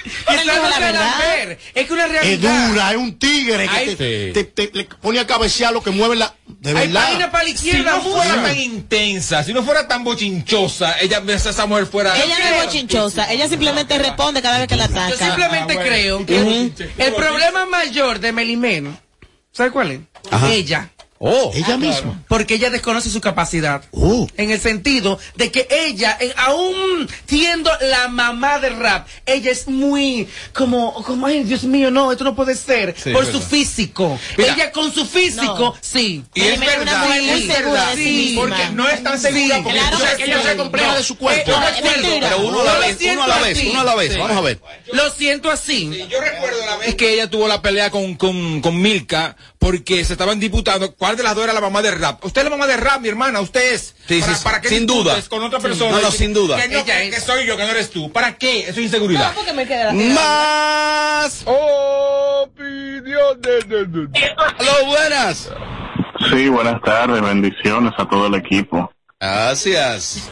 [laughs] Dijo no la verdad. Lambert. Es que una Es realidad. dura, es un tigre que te, te- te- le pone a cabecear lo que mueve la. De Hay verdad. página para la Si no fuera tan intensa, si no fuera tan bochinchosa, ella, esa mujer fuera. Ella no es bochinchosa, ella simplemente responde cada vez que la ataca. Yo simplemente Ah, bueno. creo que el problema mayor de Melimén, ¿sabe cuál es? Ajá. Ella. Oh. Ella misma. Porque ella desconoce su capacidad. Oh. En el sentido de que ella, en- aún siendo la mamá del rap, ella es muy como, como, ay, Dios mío, no, esto no puede ser. Sí, por es su físico. Mira. ella con su físico, No. sí. Y es es verdad, muy es segura verdad. de sí Sí, porque no es tan segura, porque Claro que ella sí. se compleja No. de su cuerpo. Eh, No, es recuerdo-. Pero uno a la vez, uno a la vez, uno a la vez. Sí. Vamos a ver. Lo siento así. Yo recuerdo la vez que ella tuvo la pelea con, con, con Milka porque se estaban disputando cuál de las dos era la mamá de rap. Usted es la mamá de rap, mi hermana, usted es. Sí, ¿Para, sí, para qué sin duda. Con otra Sí. persona. No, no, Que- sin duda. Que, no, Ella que, es. que soy yo, que no eres tú. ¿Para qué? Eso es inseguridad. No, porque me queda Más opiniones. Aló, buenas. Sí, buenas tardes, bendiciones a todo el equipo. Gracias.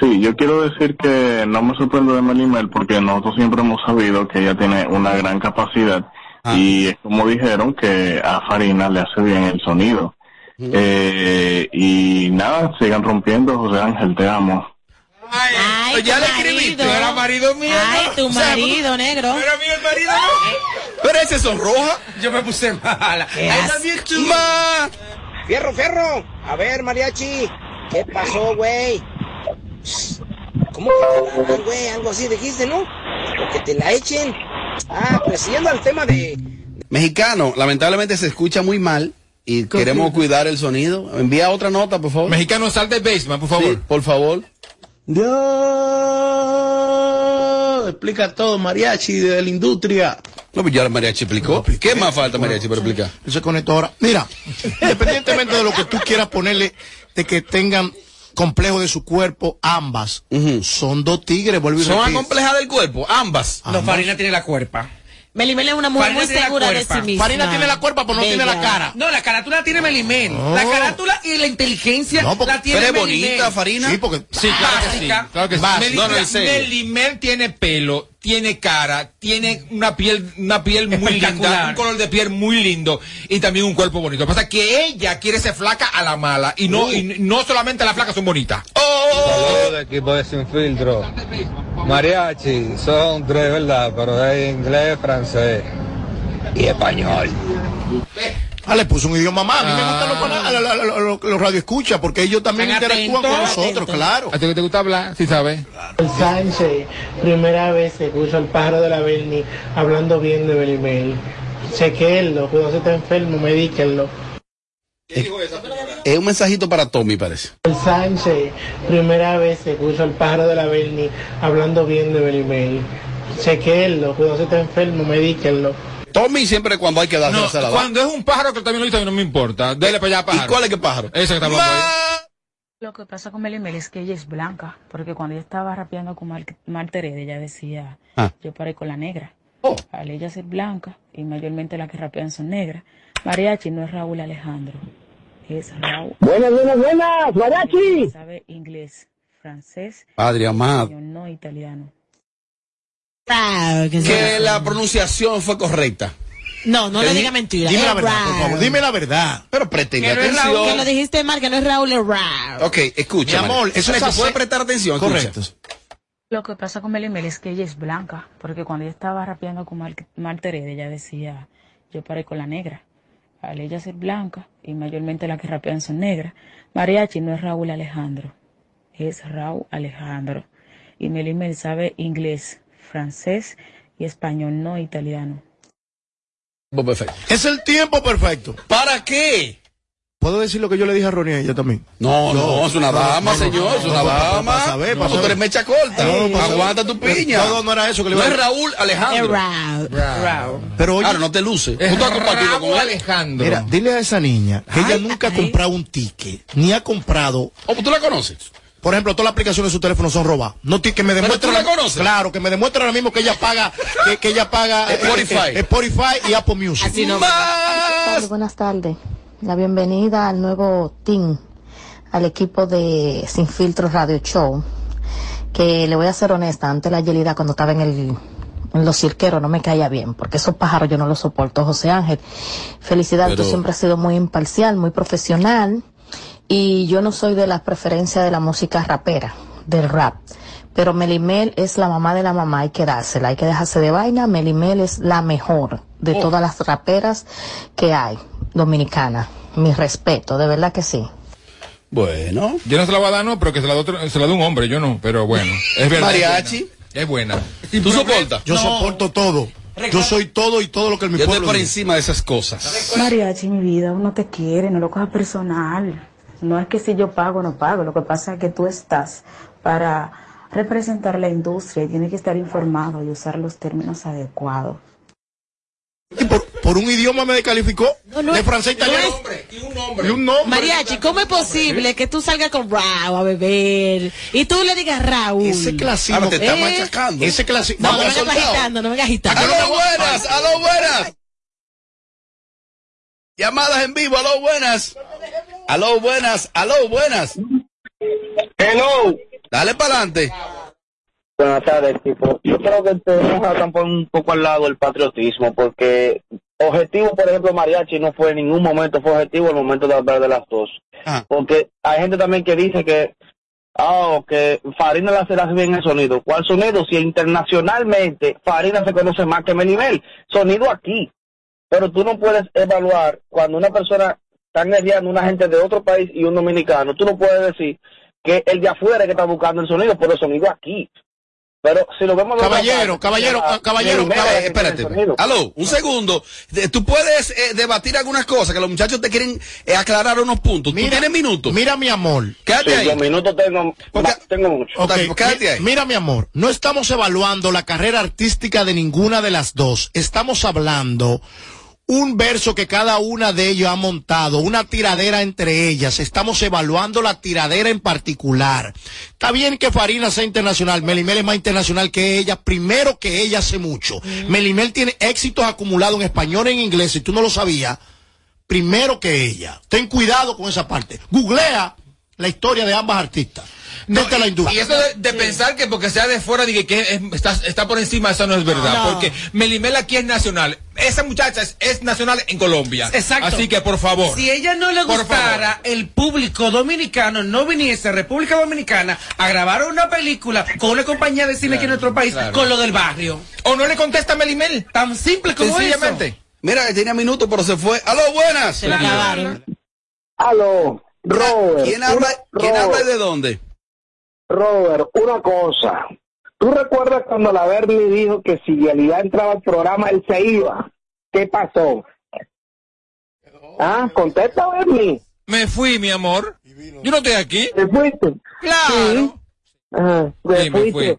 Sí, yo quiero decir que no me sorprendo de Melimel porque nosotros siempre hemos sabido que ella tiene una gran capacidad y es como dijeron que a Farina le hace bien el sonido. Eh, y nada, sigan rompiendo, José Ángel, te amo. Ay, ya tu le escribiste. marido. Era marido mío. Ay, ¿no? tu O sea, marido, negro. Era mío el marido, ¿no? Pero ese sonroja. Yo me puse mala. Qué I asco. love you too. Más. Fierro, fierro. A ver, mariachi. ¿Qué pasó, güey? ¿Cómo que te la dan, güey? Algo así dijiste, ¿no? O que te la echen. Ah, pues siguiendo al tema de... Mexicano, lamentablemente se escucha muy mal y queremos cuidar el sonido. Envía otra nota, por favor. Mexicano, sal del basement, por favor. Sí, por favor. Dios explica todo, mariachi de la industria. No, pues ya la mariachi explicó. ¿Qué más falta mariachi para explicar? Él se conectó ahora. Mira, independientemente de lo que tú quieras ponerle, de que tengan complejo de su cuerpo, ambas son dos tigres, vuelvo y Son acomplejadas del cuerpo, ambas. No, Farina tiene la cuerpa. Melimel es una mujer Farina muy segura de sí misma. Farina tiene la cuerpa, pero no tiene la cara. No, la carátula tiene Melimel. No. La carátula y la inteligencia No, porque- la tiene Pero es Melimel. bonita, Farina. Sí, porque Sí, claro que sí. Básica. Claro que sí. Básica. Meli- No, no, en serio. Melimel tiene pelo, tiene cara, tiene una piel, una piel muy linda, un color de piel muy lindo y también un cuerpo bonito. Lo que pasa es que ella quiere ser flaca a la mala y no, y no solamente las flacas son bonitas. Saludos de equipo de Sin Filtro. Mariachi, son tres, ¿verdad? Pero es inglés, francés y español. Ah, le puso un idioma más. A mí me gustan los, los, los radioescuchas porque ellos también interactúan con nosotros, claro. ¿A ti te gusta hablar? Sí, sabes. Sánchez, primera vez que escucho al pájaro de la Berni hablando bien de Belimel. Chequenlo, cuidado si está enfermo, medíquenlo. Es un mensajito para Tommy, parece. El Sánchez, primera vez que escucho al pájaro de la Berni hablando bien de Belimel. Chequenlo, cuidado si está enfermo, medíquenlo. Tommy siempre cuando hay que darse No, se la cuando es un pájaro que también lo hizo, no me importa. Dele para allá, pájaro. ¿Y cuál es que pájaro? Ese que está hablando ahí. Lo que pasa con Melimel es que ella es blanca, porque cuando ella estaba rapeando con Mar Marta Heredia, ella decía, Ah. yo paré con la negra. Oh. Al ella ser blanca, y mayormente las que rapean son negras, Mariachi no es Raúl Alejandro, es Raúl. Buenas, buenas, buenas, Mariachi. Sabe inglés, francés, Padre amado. no italiano. Que la pronunciación fue correcta. No, no le diga mentira. dime Es la verdad, por favor, dime la verdad. Pero pretende Que no es Raúl, atención. que lo dijiste mal, que no es Raúl, es Raúl. Ok, escucha. Mi amor, eso es ¿Tú así. puedes prestar atención? Correcto. Escucha. Lo que pasa con Melimel es que ella es blanca, porque cuando ella estaba rapeando con Mar Marta Heredia, ella decía, yo paré con la negra. Al ella ser blanca, y mayormente las que rapean son negras, Mariachi no es Raúl Alejandro, es Raúl Alejandro. Y Melimel sabe inglés, francés y español, no italiano. Perfecto. Es el tiempo perfecto. ¿Para qué? ¿Puedo decir lo que yo le dije a Ronnie a ella también? No, no, es una dama, señor, es una dama. Para saber, para Tú eres mecha corta. No, Aguanta tu piña. No, no era eso que le No iba a es Raúl Alejandro. Es Raúl. Pero oye, Ahora no te luce. Es Tú estás compartido con Raúl él. Alejandro. Mira, dile a esa niña que ella nunca ha comprado un ticket, ni ha comprado. ¿O tú la conoces? Por ejemplo, todas las aplicaciones de su teléfono son robadas. No que me ¿Pero demuestre tú la conoces? Claro, que me demuestre ahora mismo que ella paga, que, que ella paga eh, Spotify. eh, eh, Spotify y Apple Music. Tarde, buenas tardes. La bienvenida al nuevo team, al equipo de Sin Filtros Radio Show. Que le voy a ser honesta, antes la Yelida cuando estaba en el en los cirqueros no me caía bien, porque esos pájaros yo no los soporto, José Ángel. Felicidades, Pero- tú siempre has sido muy imparcial, muy profesional, y yo no soy de las preferencias de la música rapera, del rap. Pero Melimel es la mamá de la mamá, hay que dársela, hay que dejarse de vaina. Melimel es la mejor de Oh. todas las raperas que hay, dominicana. Mi respeto, de verdad que sí. Bueno. Yo no se la voy a dar, no, pero que se la, doy se la un hombre, yo no. Pero bueno, es verdad. Mariachi. Es buena. ¿Tú soportas? Yo soporto todo. Yo soy todo y todo lo que el mi Yo estoy por dice. encima de esas cosas. Mariachi, mi vida, uno te quiere, no lo cojas personal. No es que si yo pago o no pago, lo que pasa es que tú estás para representar la industria y tienes que estar informado y usar los términos adecuados. Por un idioma me descalificó. no de francés no italiano. es- Y un nombre. Mariachi, ¿cómo es posible que tú salgas con Raúl a beber y tú le digas Raúl? Ese clasismo. Ahora te está ¿Eh? machacando. Ese clasismo. No, no me vengas agitando, no me vengas agitando. ¡Aló, buenas! ¡Aló, buenas! Llamadas en vivo, aló, buenas. Aló, buenas, aló, buenas. Hello. Dale para adelante. Buenas tardes, tipo. Yo creo que tenemos que estar un poco al lado el patriotismo, porque objetivo, por ejemplo, Mariachi no fue en ningún momento, fue objetivo el momento de hablar de las dos. Porque hay gente también que dice que, ah, que Farina le hace bien el sonido. ¿Cuál sonido? Si internacionalmente Farina se conoce más que Menibel. Sonido aquí. Pero tú no puedes evaluar cuando una persona está nerviando una gente de otro país y un dominicano, tú no puedes decir que el de afuera es que está buscando el sonido, pero el sonido aquí. Pero si lo vemos Caballero, parte, caballero, ya, caballero, caballero, Espérate. Aló, un segundo. Tú puedes eh, debatir algunas cosas que los muchachos te quieren eh, aclarar unos puntos. ¿Tú tienes minutos? Mira, mi amor. Quédate Sí, ahí. los minutos tengo, tengo mucho. Ok, quédate ahí. mi- Mira, mi amor, no estamos evaluando la carrera artística de ninguna de las dos. Estamos hablando un verso que cada una de ellas ha montado, una tiradera entre ellas. Estamos evaluando la tiradera en particular. Está bien que Farina sea internacional, Melimel es más internacional que ella, primero que ella hace mucho. Melimel tiene éxitos acumulados en español e en inglés, si tú no lo sabías, primero que ella. Ten cuidado con esa parte. Googlea la historia de ambas artistas. Desde la Y industria. eso de, de pensar que porque sea de fuera, diga que es- está, está por encima, eso no es verdad. No. Porque Melimel aquí es nacional. Esa muchacha es, es nacional en Colombia. Exacto. Así que, por favor. Si ella no le gustara, el público dominicano no viniese a República Dominicana a grabar una película con una compañía de cine aquí en nuestro país claro. con lo del barrio. O no le contesta a Melimel. Tan simple como Sencillamente. eso. Mira, que tenía minutos, pero se fue. Aló, buenas. Se la acabaron. Aló, Robert. ¿Quién habla, ¿quién habla y de dónde? Robert, una cosa. ¿Tú recuerdas cuando la Bernie dijo que si Yelida entraba al programa, él se iba? ¿Qué pasó? Ah, contesta, Bernie. Me fui, mi amor. Yo no estoy aquí. ¿Te fuiste? Claro. Ah, me Sí, me fuiste. fui.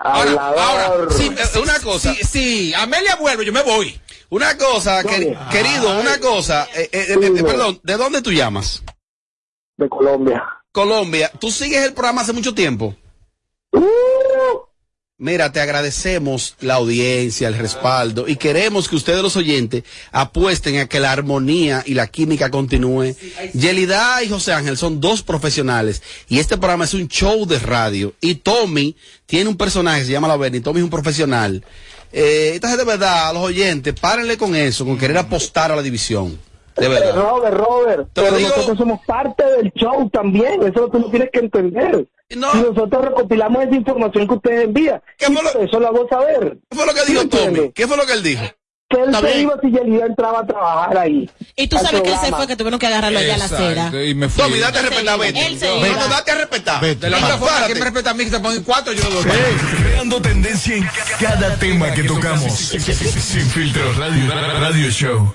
Ahora, ahora, sí, eh, una cosa. Sí, sí, Amelia vuelve, yo me voy. Una cosa, queri- querido, una cosa. eh, eh, eh, eh, perdón, ¿de dónde tú llamas? De Colombia. Colombia. ¿Tú sigues el programa hace mucho tiempo? Uh. Mira, te agradecemos la audiencia, el respaldo y queremos que ustedes los oyentes apuesten a que la armonía y la química continúe. Yelida y José Ángel son dos profesionales y este programa es un show de radio y Tommy tiene un personaje que se llama La Berni, Tommy es un profesional. Eh, entonces de verdad, a los oyentes, párenle con eso, con querer apostar a la división. De verdad. Robert, Robert, Te lo pero digo- nosotros somos parte del show también, eso tú lo tienes que entender. Y nosotros recopilamos esa información que ustedes envían. y por eso la vamos a ver. ¿Qué fue lo que dijo Tommy? ¿Qué fue lo que él dijo? Que él se iba si Yelida entraba a trabajar ahí. Y tú sabes que él se fue, que tuvieron que agarrarlo allá a la acera. Y me fui. Tommy, date a respetar, vete. Él se Vete. iba. No, date a respetar. De la misma forma que me respeta a mí, que te ponen cuatro, yo lo doy. Creando tendencia en cada tema que tocamos. Sin filtro radio, radio show.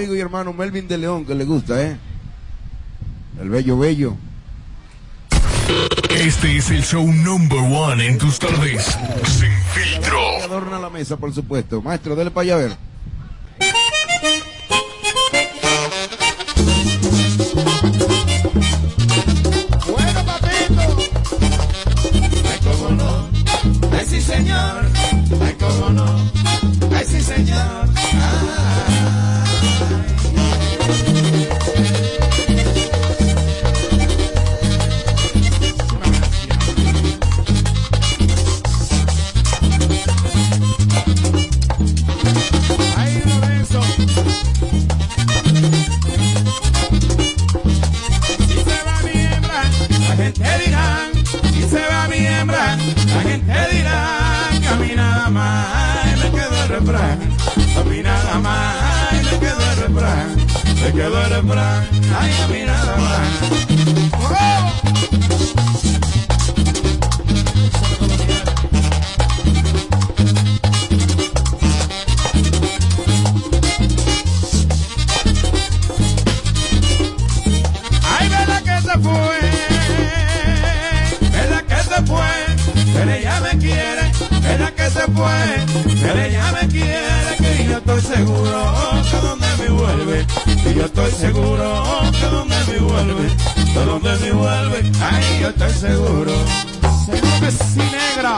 amigo y hermano Melvin de León, que le gusta, ¿eh? El bello, bello. Este es el show number one en tus tardes. Sin filtro. Adorna la mesa, por supuesto. Maestro, dele para allá a ver. pues. Ella me quiere que yo estoy seguro que donde me vuelve. Y yo estoy seguro que donde me vuelve. Que donde me vuelve. Ahí yo estoy seguro. Seguro que sí, negra.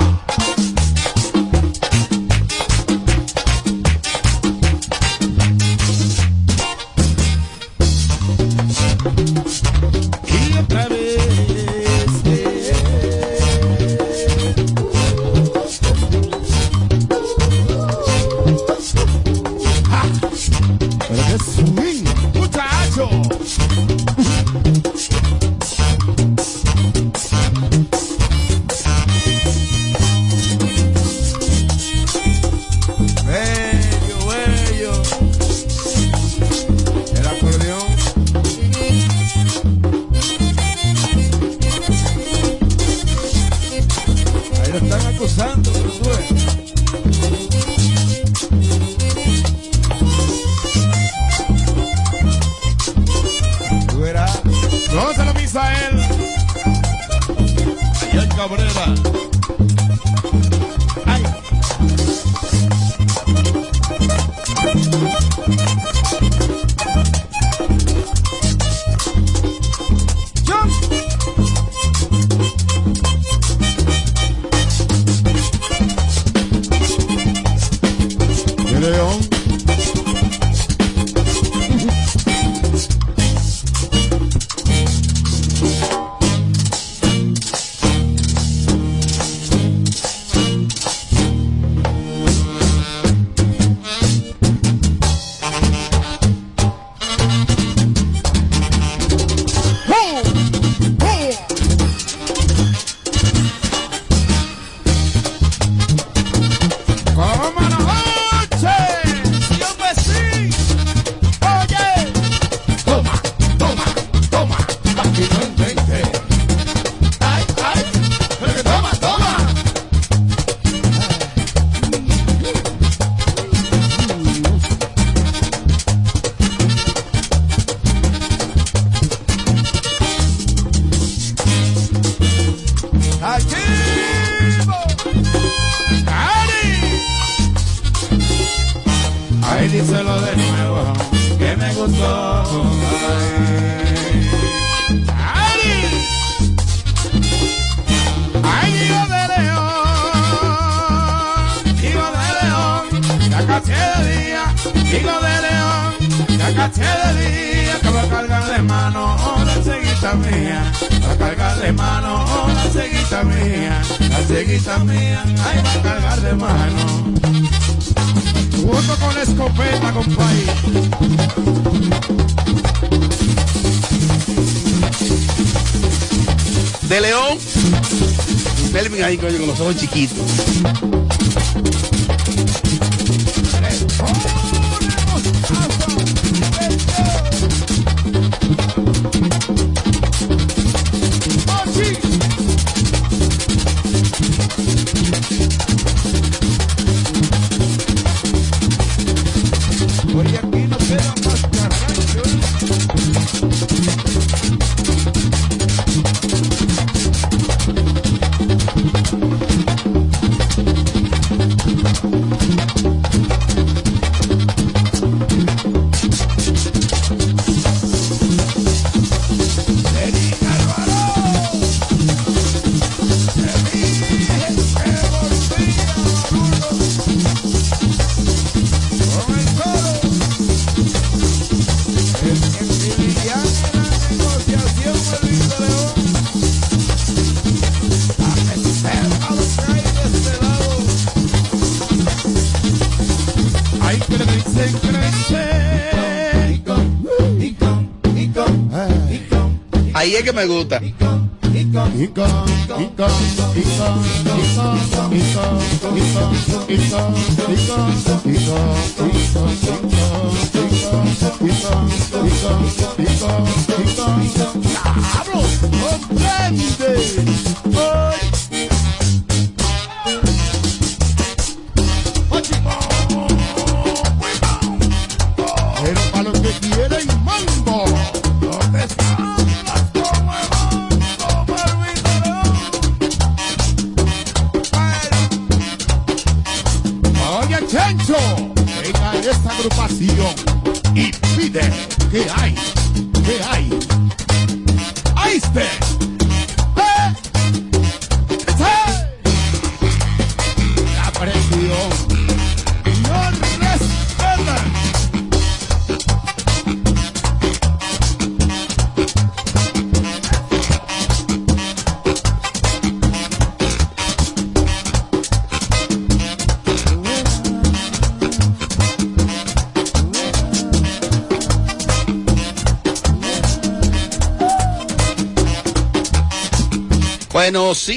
Que me gusta.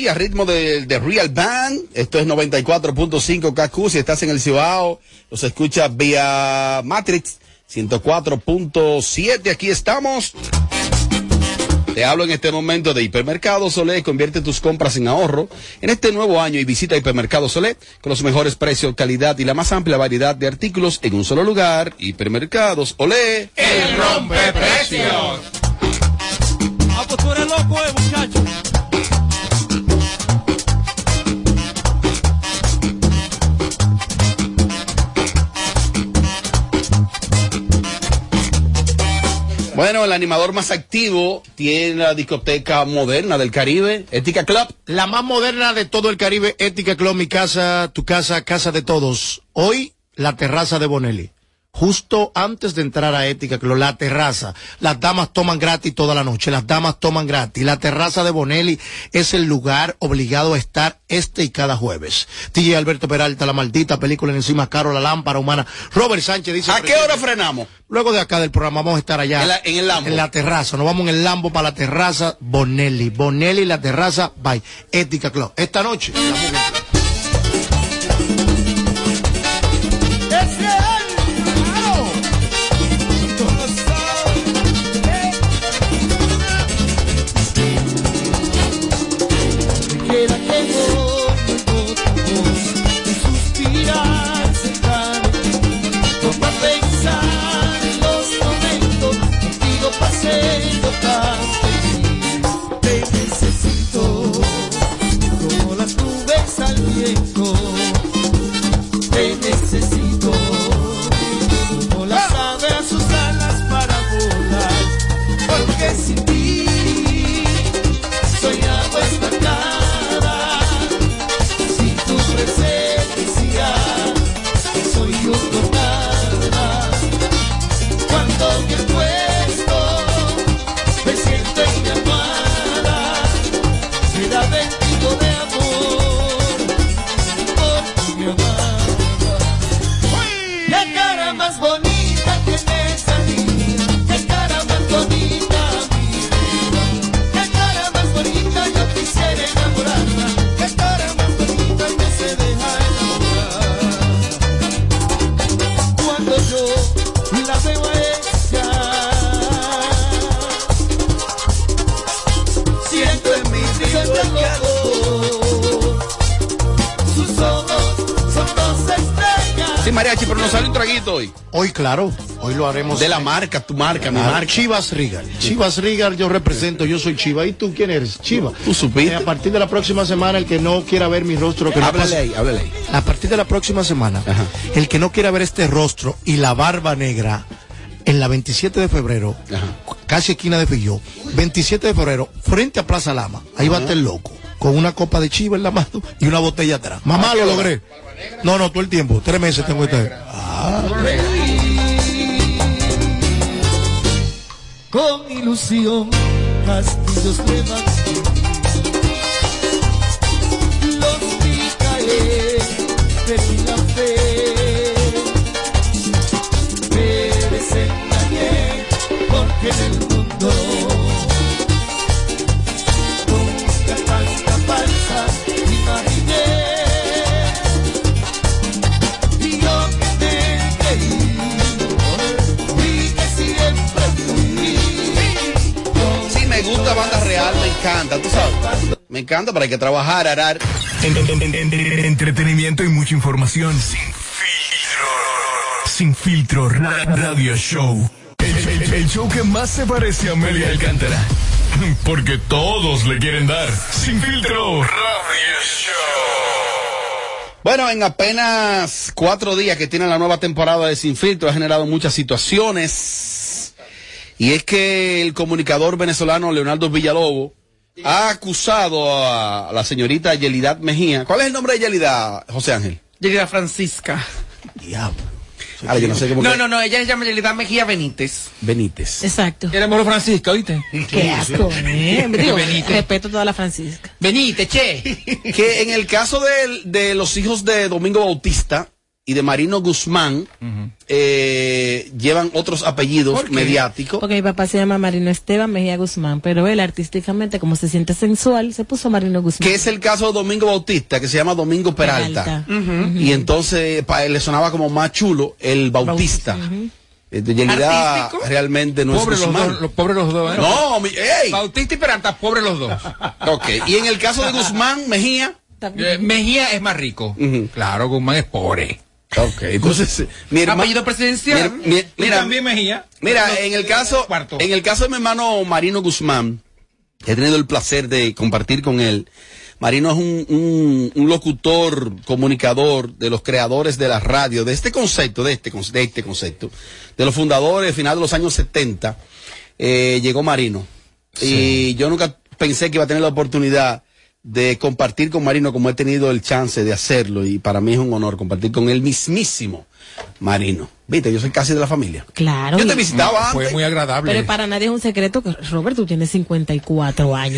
A ritmo de, de Real Band. Esto es 94.5 KQ. Si estás en el Cibao, los escuchas vía Matrix 104.7. Aquí estamos. Te hablo en este momento de Hipermercado Solé. Convierte tus compras en ahorro en este nuevo año y visita Hipermercado Solé con los mejores precios, calidad y la más amplia variedad de artículos en un solo lugar. Hipermercados Olé. El rompe precios. Ah, pues tú eres loco, eh, muchacho. Bueno, el animador más activo tiene la discoteca moderna del Caribe, Ética Club. La más moderna de todo el Caribe, Ética Club, mi casa, tu casa, casa de todos. Hoy, la terraza de Bonelli. Justo antes de entrar a Ética Club, la terraza. Las damas toman gratis toda la noche, las damas toman gratis. La terraza de Bonelli es el lugar obligado a estar este y cada jueves. DJ Alberto Peralta, la maldita película en encima, Caro, la lámpara humana. Robert Sánchez dice... ¿A qué hora frenamos? Luego de acá del programa vamos a estar allá. En la- en el Lambo. En la terraza. Nos vamos en el Lambo para la terraza Bonelli. Bonelli, la terraza, by Ética Club. Esta noche. la. Lo haremos. De la marca, tu marca, mi Ah, marca. Chivas Rigal. Chivas Rigal, yo represento, yo soy Chiva. ¿Y tú quién eres? Chiva. ¿Tú supiste? Eh, a partir de la próxima semana, el que no quiera ver mi rostro, que no Háblale pase- ahí, háblale ahí. A partir de la próxima semana, el que no quiera ver este rostro y la barba negra, en la 27 de febrero, casi esquina de Filló, 27 de febrero, frente a Plaza Lama, ahí va a estar loco, con una copa de chiva en la mano y una botella atrás. Mamá, lo logré. No, no, todo el tiempo, tres meses tengo este. Con ilusión castillos levanté. Los vi caer, perdí la fe. Me desengañé porque en el mundo encanta, tú sabes. Me encanta, pero hay que trabajar, arar. En- en- en- en- entretenimiento y mucha información. Sin filtro. Sin filtro. ra- radio show. El, el- el show que más se parece a Amelia Alcántara. [laughs] Porque todos le quieren dar. Sin filtro. Radio show. Bueno, en apenas cuatro días que tiene la nueva temporada de Sin Filtro ha generado muchas situaciones. Y es que el comunicador venezolano Leonardo Villalobos ha acusado a la señorita Yelidad Mejía. ¿Cuál es el nombre de Yelidad, José Ángel? Yelida Francisca. Diablo. Ahora yo no sé cómo. No, que- no, no, ella se llama Yelida Mejía Benítez. Benítez. Exacto. Era mejor Francisca, ¿oíste? Qué asco, ¿eh? Digo, Benítez. respeto a toda la Francisca. Benítez, che. que en el caso de, de los hijos de Domingo Bautista y de Marino Guzmán, eh, llevan otros apellidos mediáticos. Porque mi papá se llama Marino Esteban Mejía Guzmán, pero él artísticamente, como se siente sensual, se puso Marino Guzmán. Que es el caso de Domingo Bautista, que se llama Domingo Peralta. Y entonces para él le sonaba como más chulo el Bautista. Eh, De Yelida ¿Artístico? realmente no Pobre es los dos, los pobres los dos. ¿eh? No, mi- ey. Bautista y Peralta, pobres los dos. [laughs] Ok, y en el caso de Guzmán Mejía. Eh, Mejía es más rico. Claro, Guzmán es pobre. Ok, entonces mi hermano. Apellido presidencial. Mi- mi- Y mira, también Mejía. Mira, en el caso, Cuarto. en el caso de mi hermano Marino Guzmán, he tenido el placer de compartir con él. Marino es un, un- un locutor, comunicador de los creadores de la radio, de este concepto, de este, de este concepto, de los fundadores, final de los años 70, eh, llegó Marino. Y yo nunca pensé que iba a tener la oportunidad de compartir con Marino como he tenido el chance de hacerlo y para mí es un honor compartir con el mismísimo Marino. Viste, yo soy casi de la familia. Claro. Yo te visitaba Fue antes. muy agradable. Pero para nadie es un secreto que Robert, tú tienes 54 años.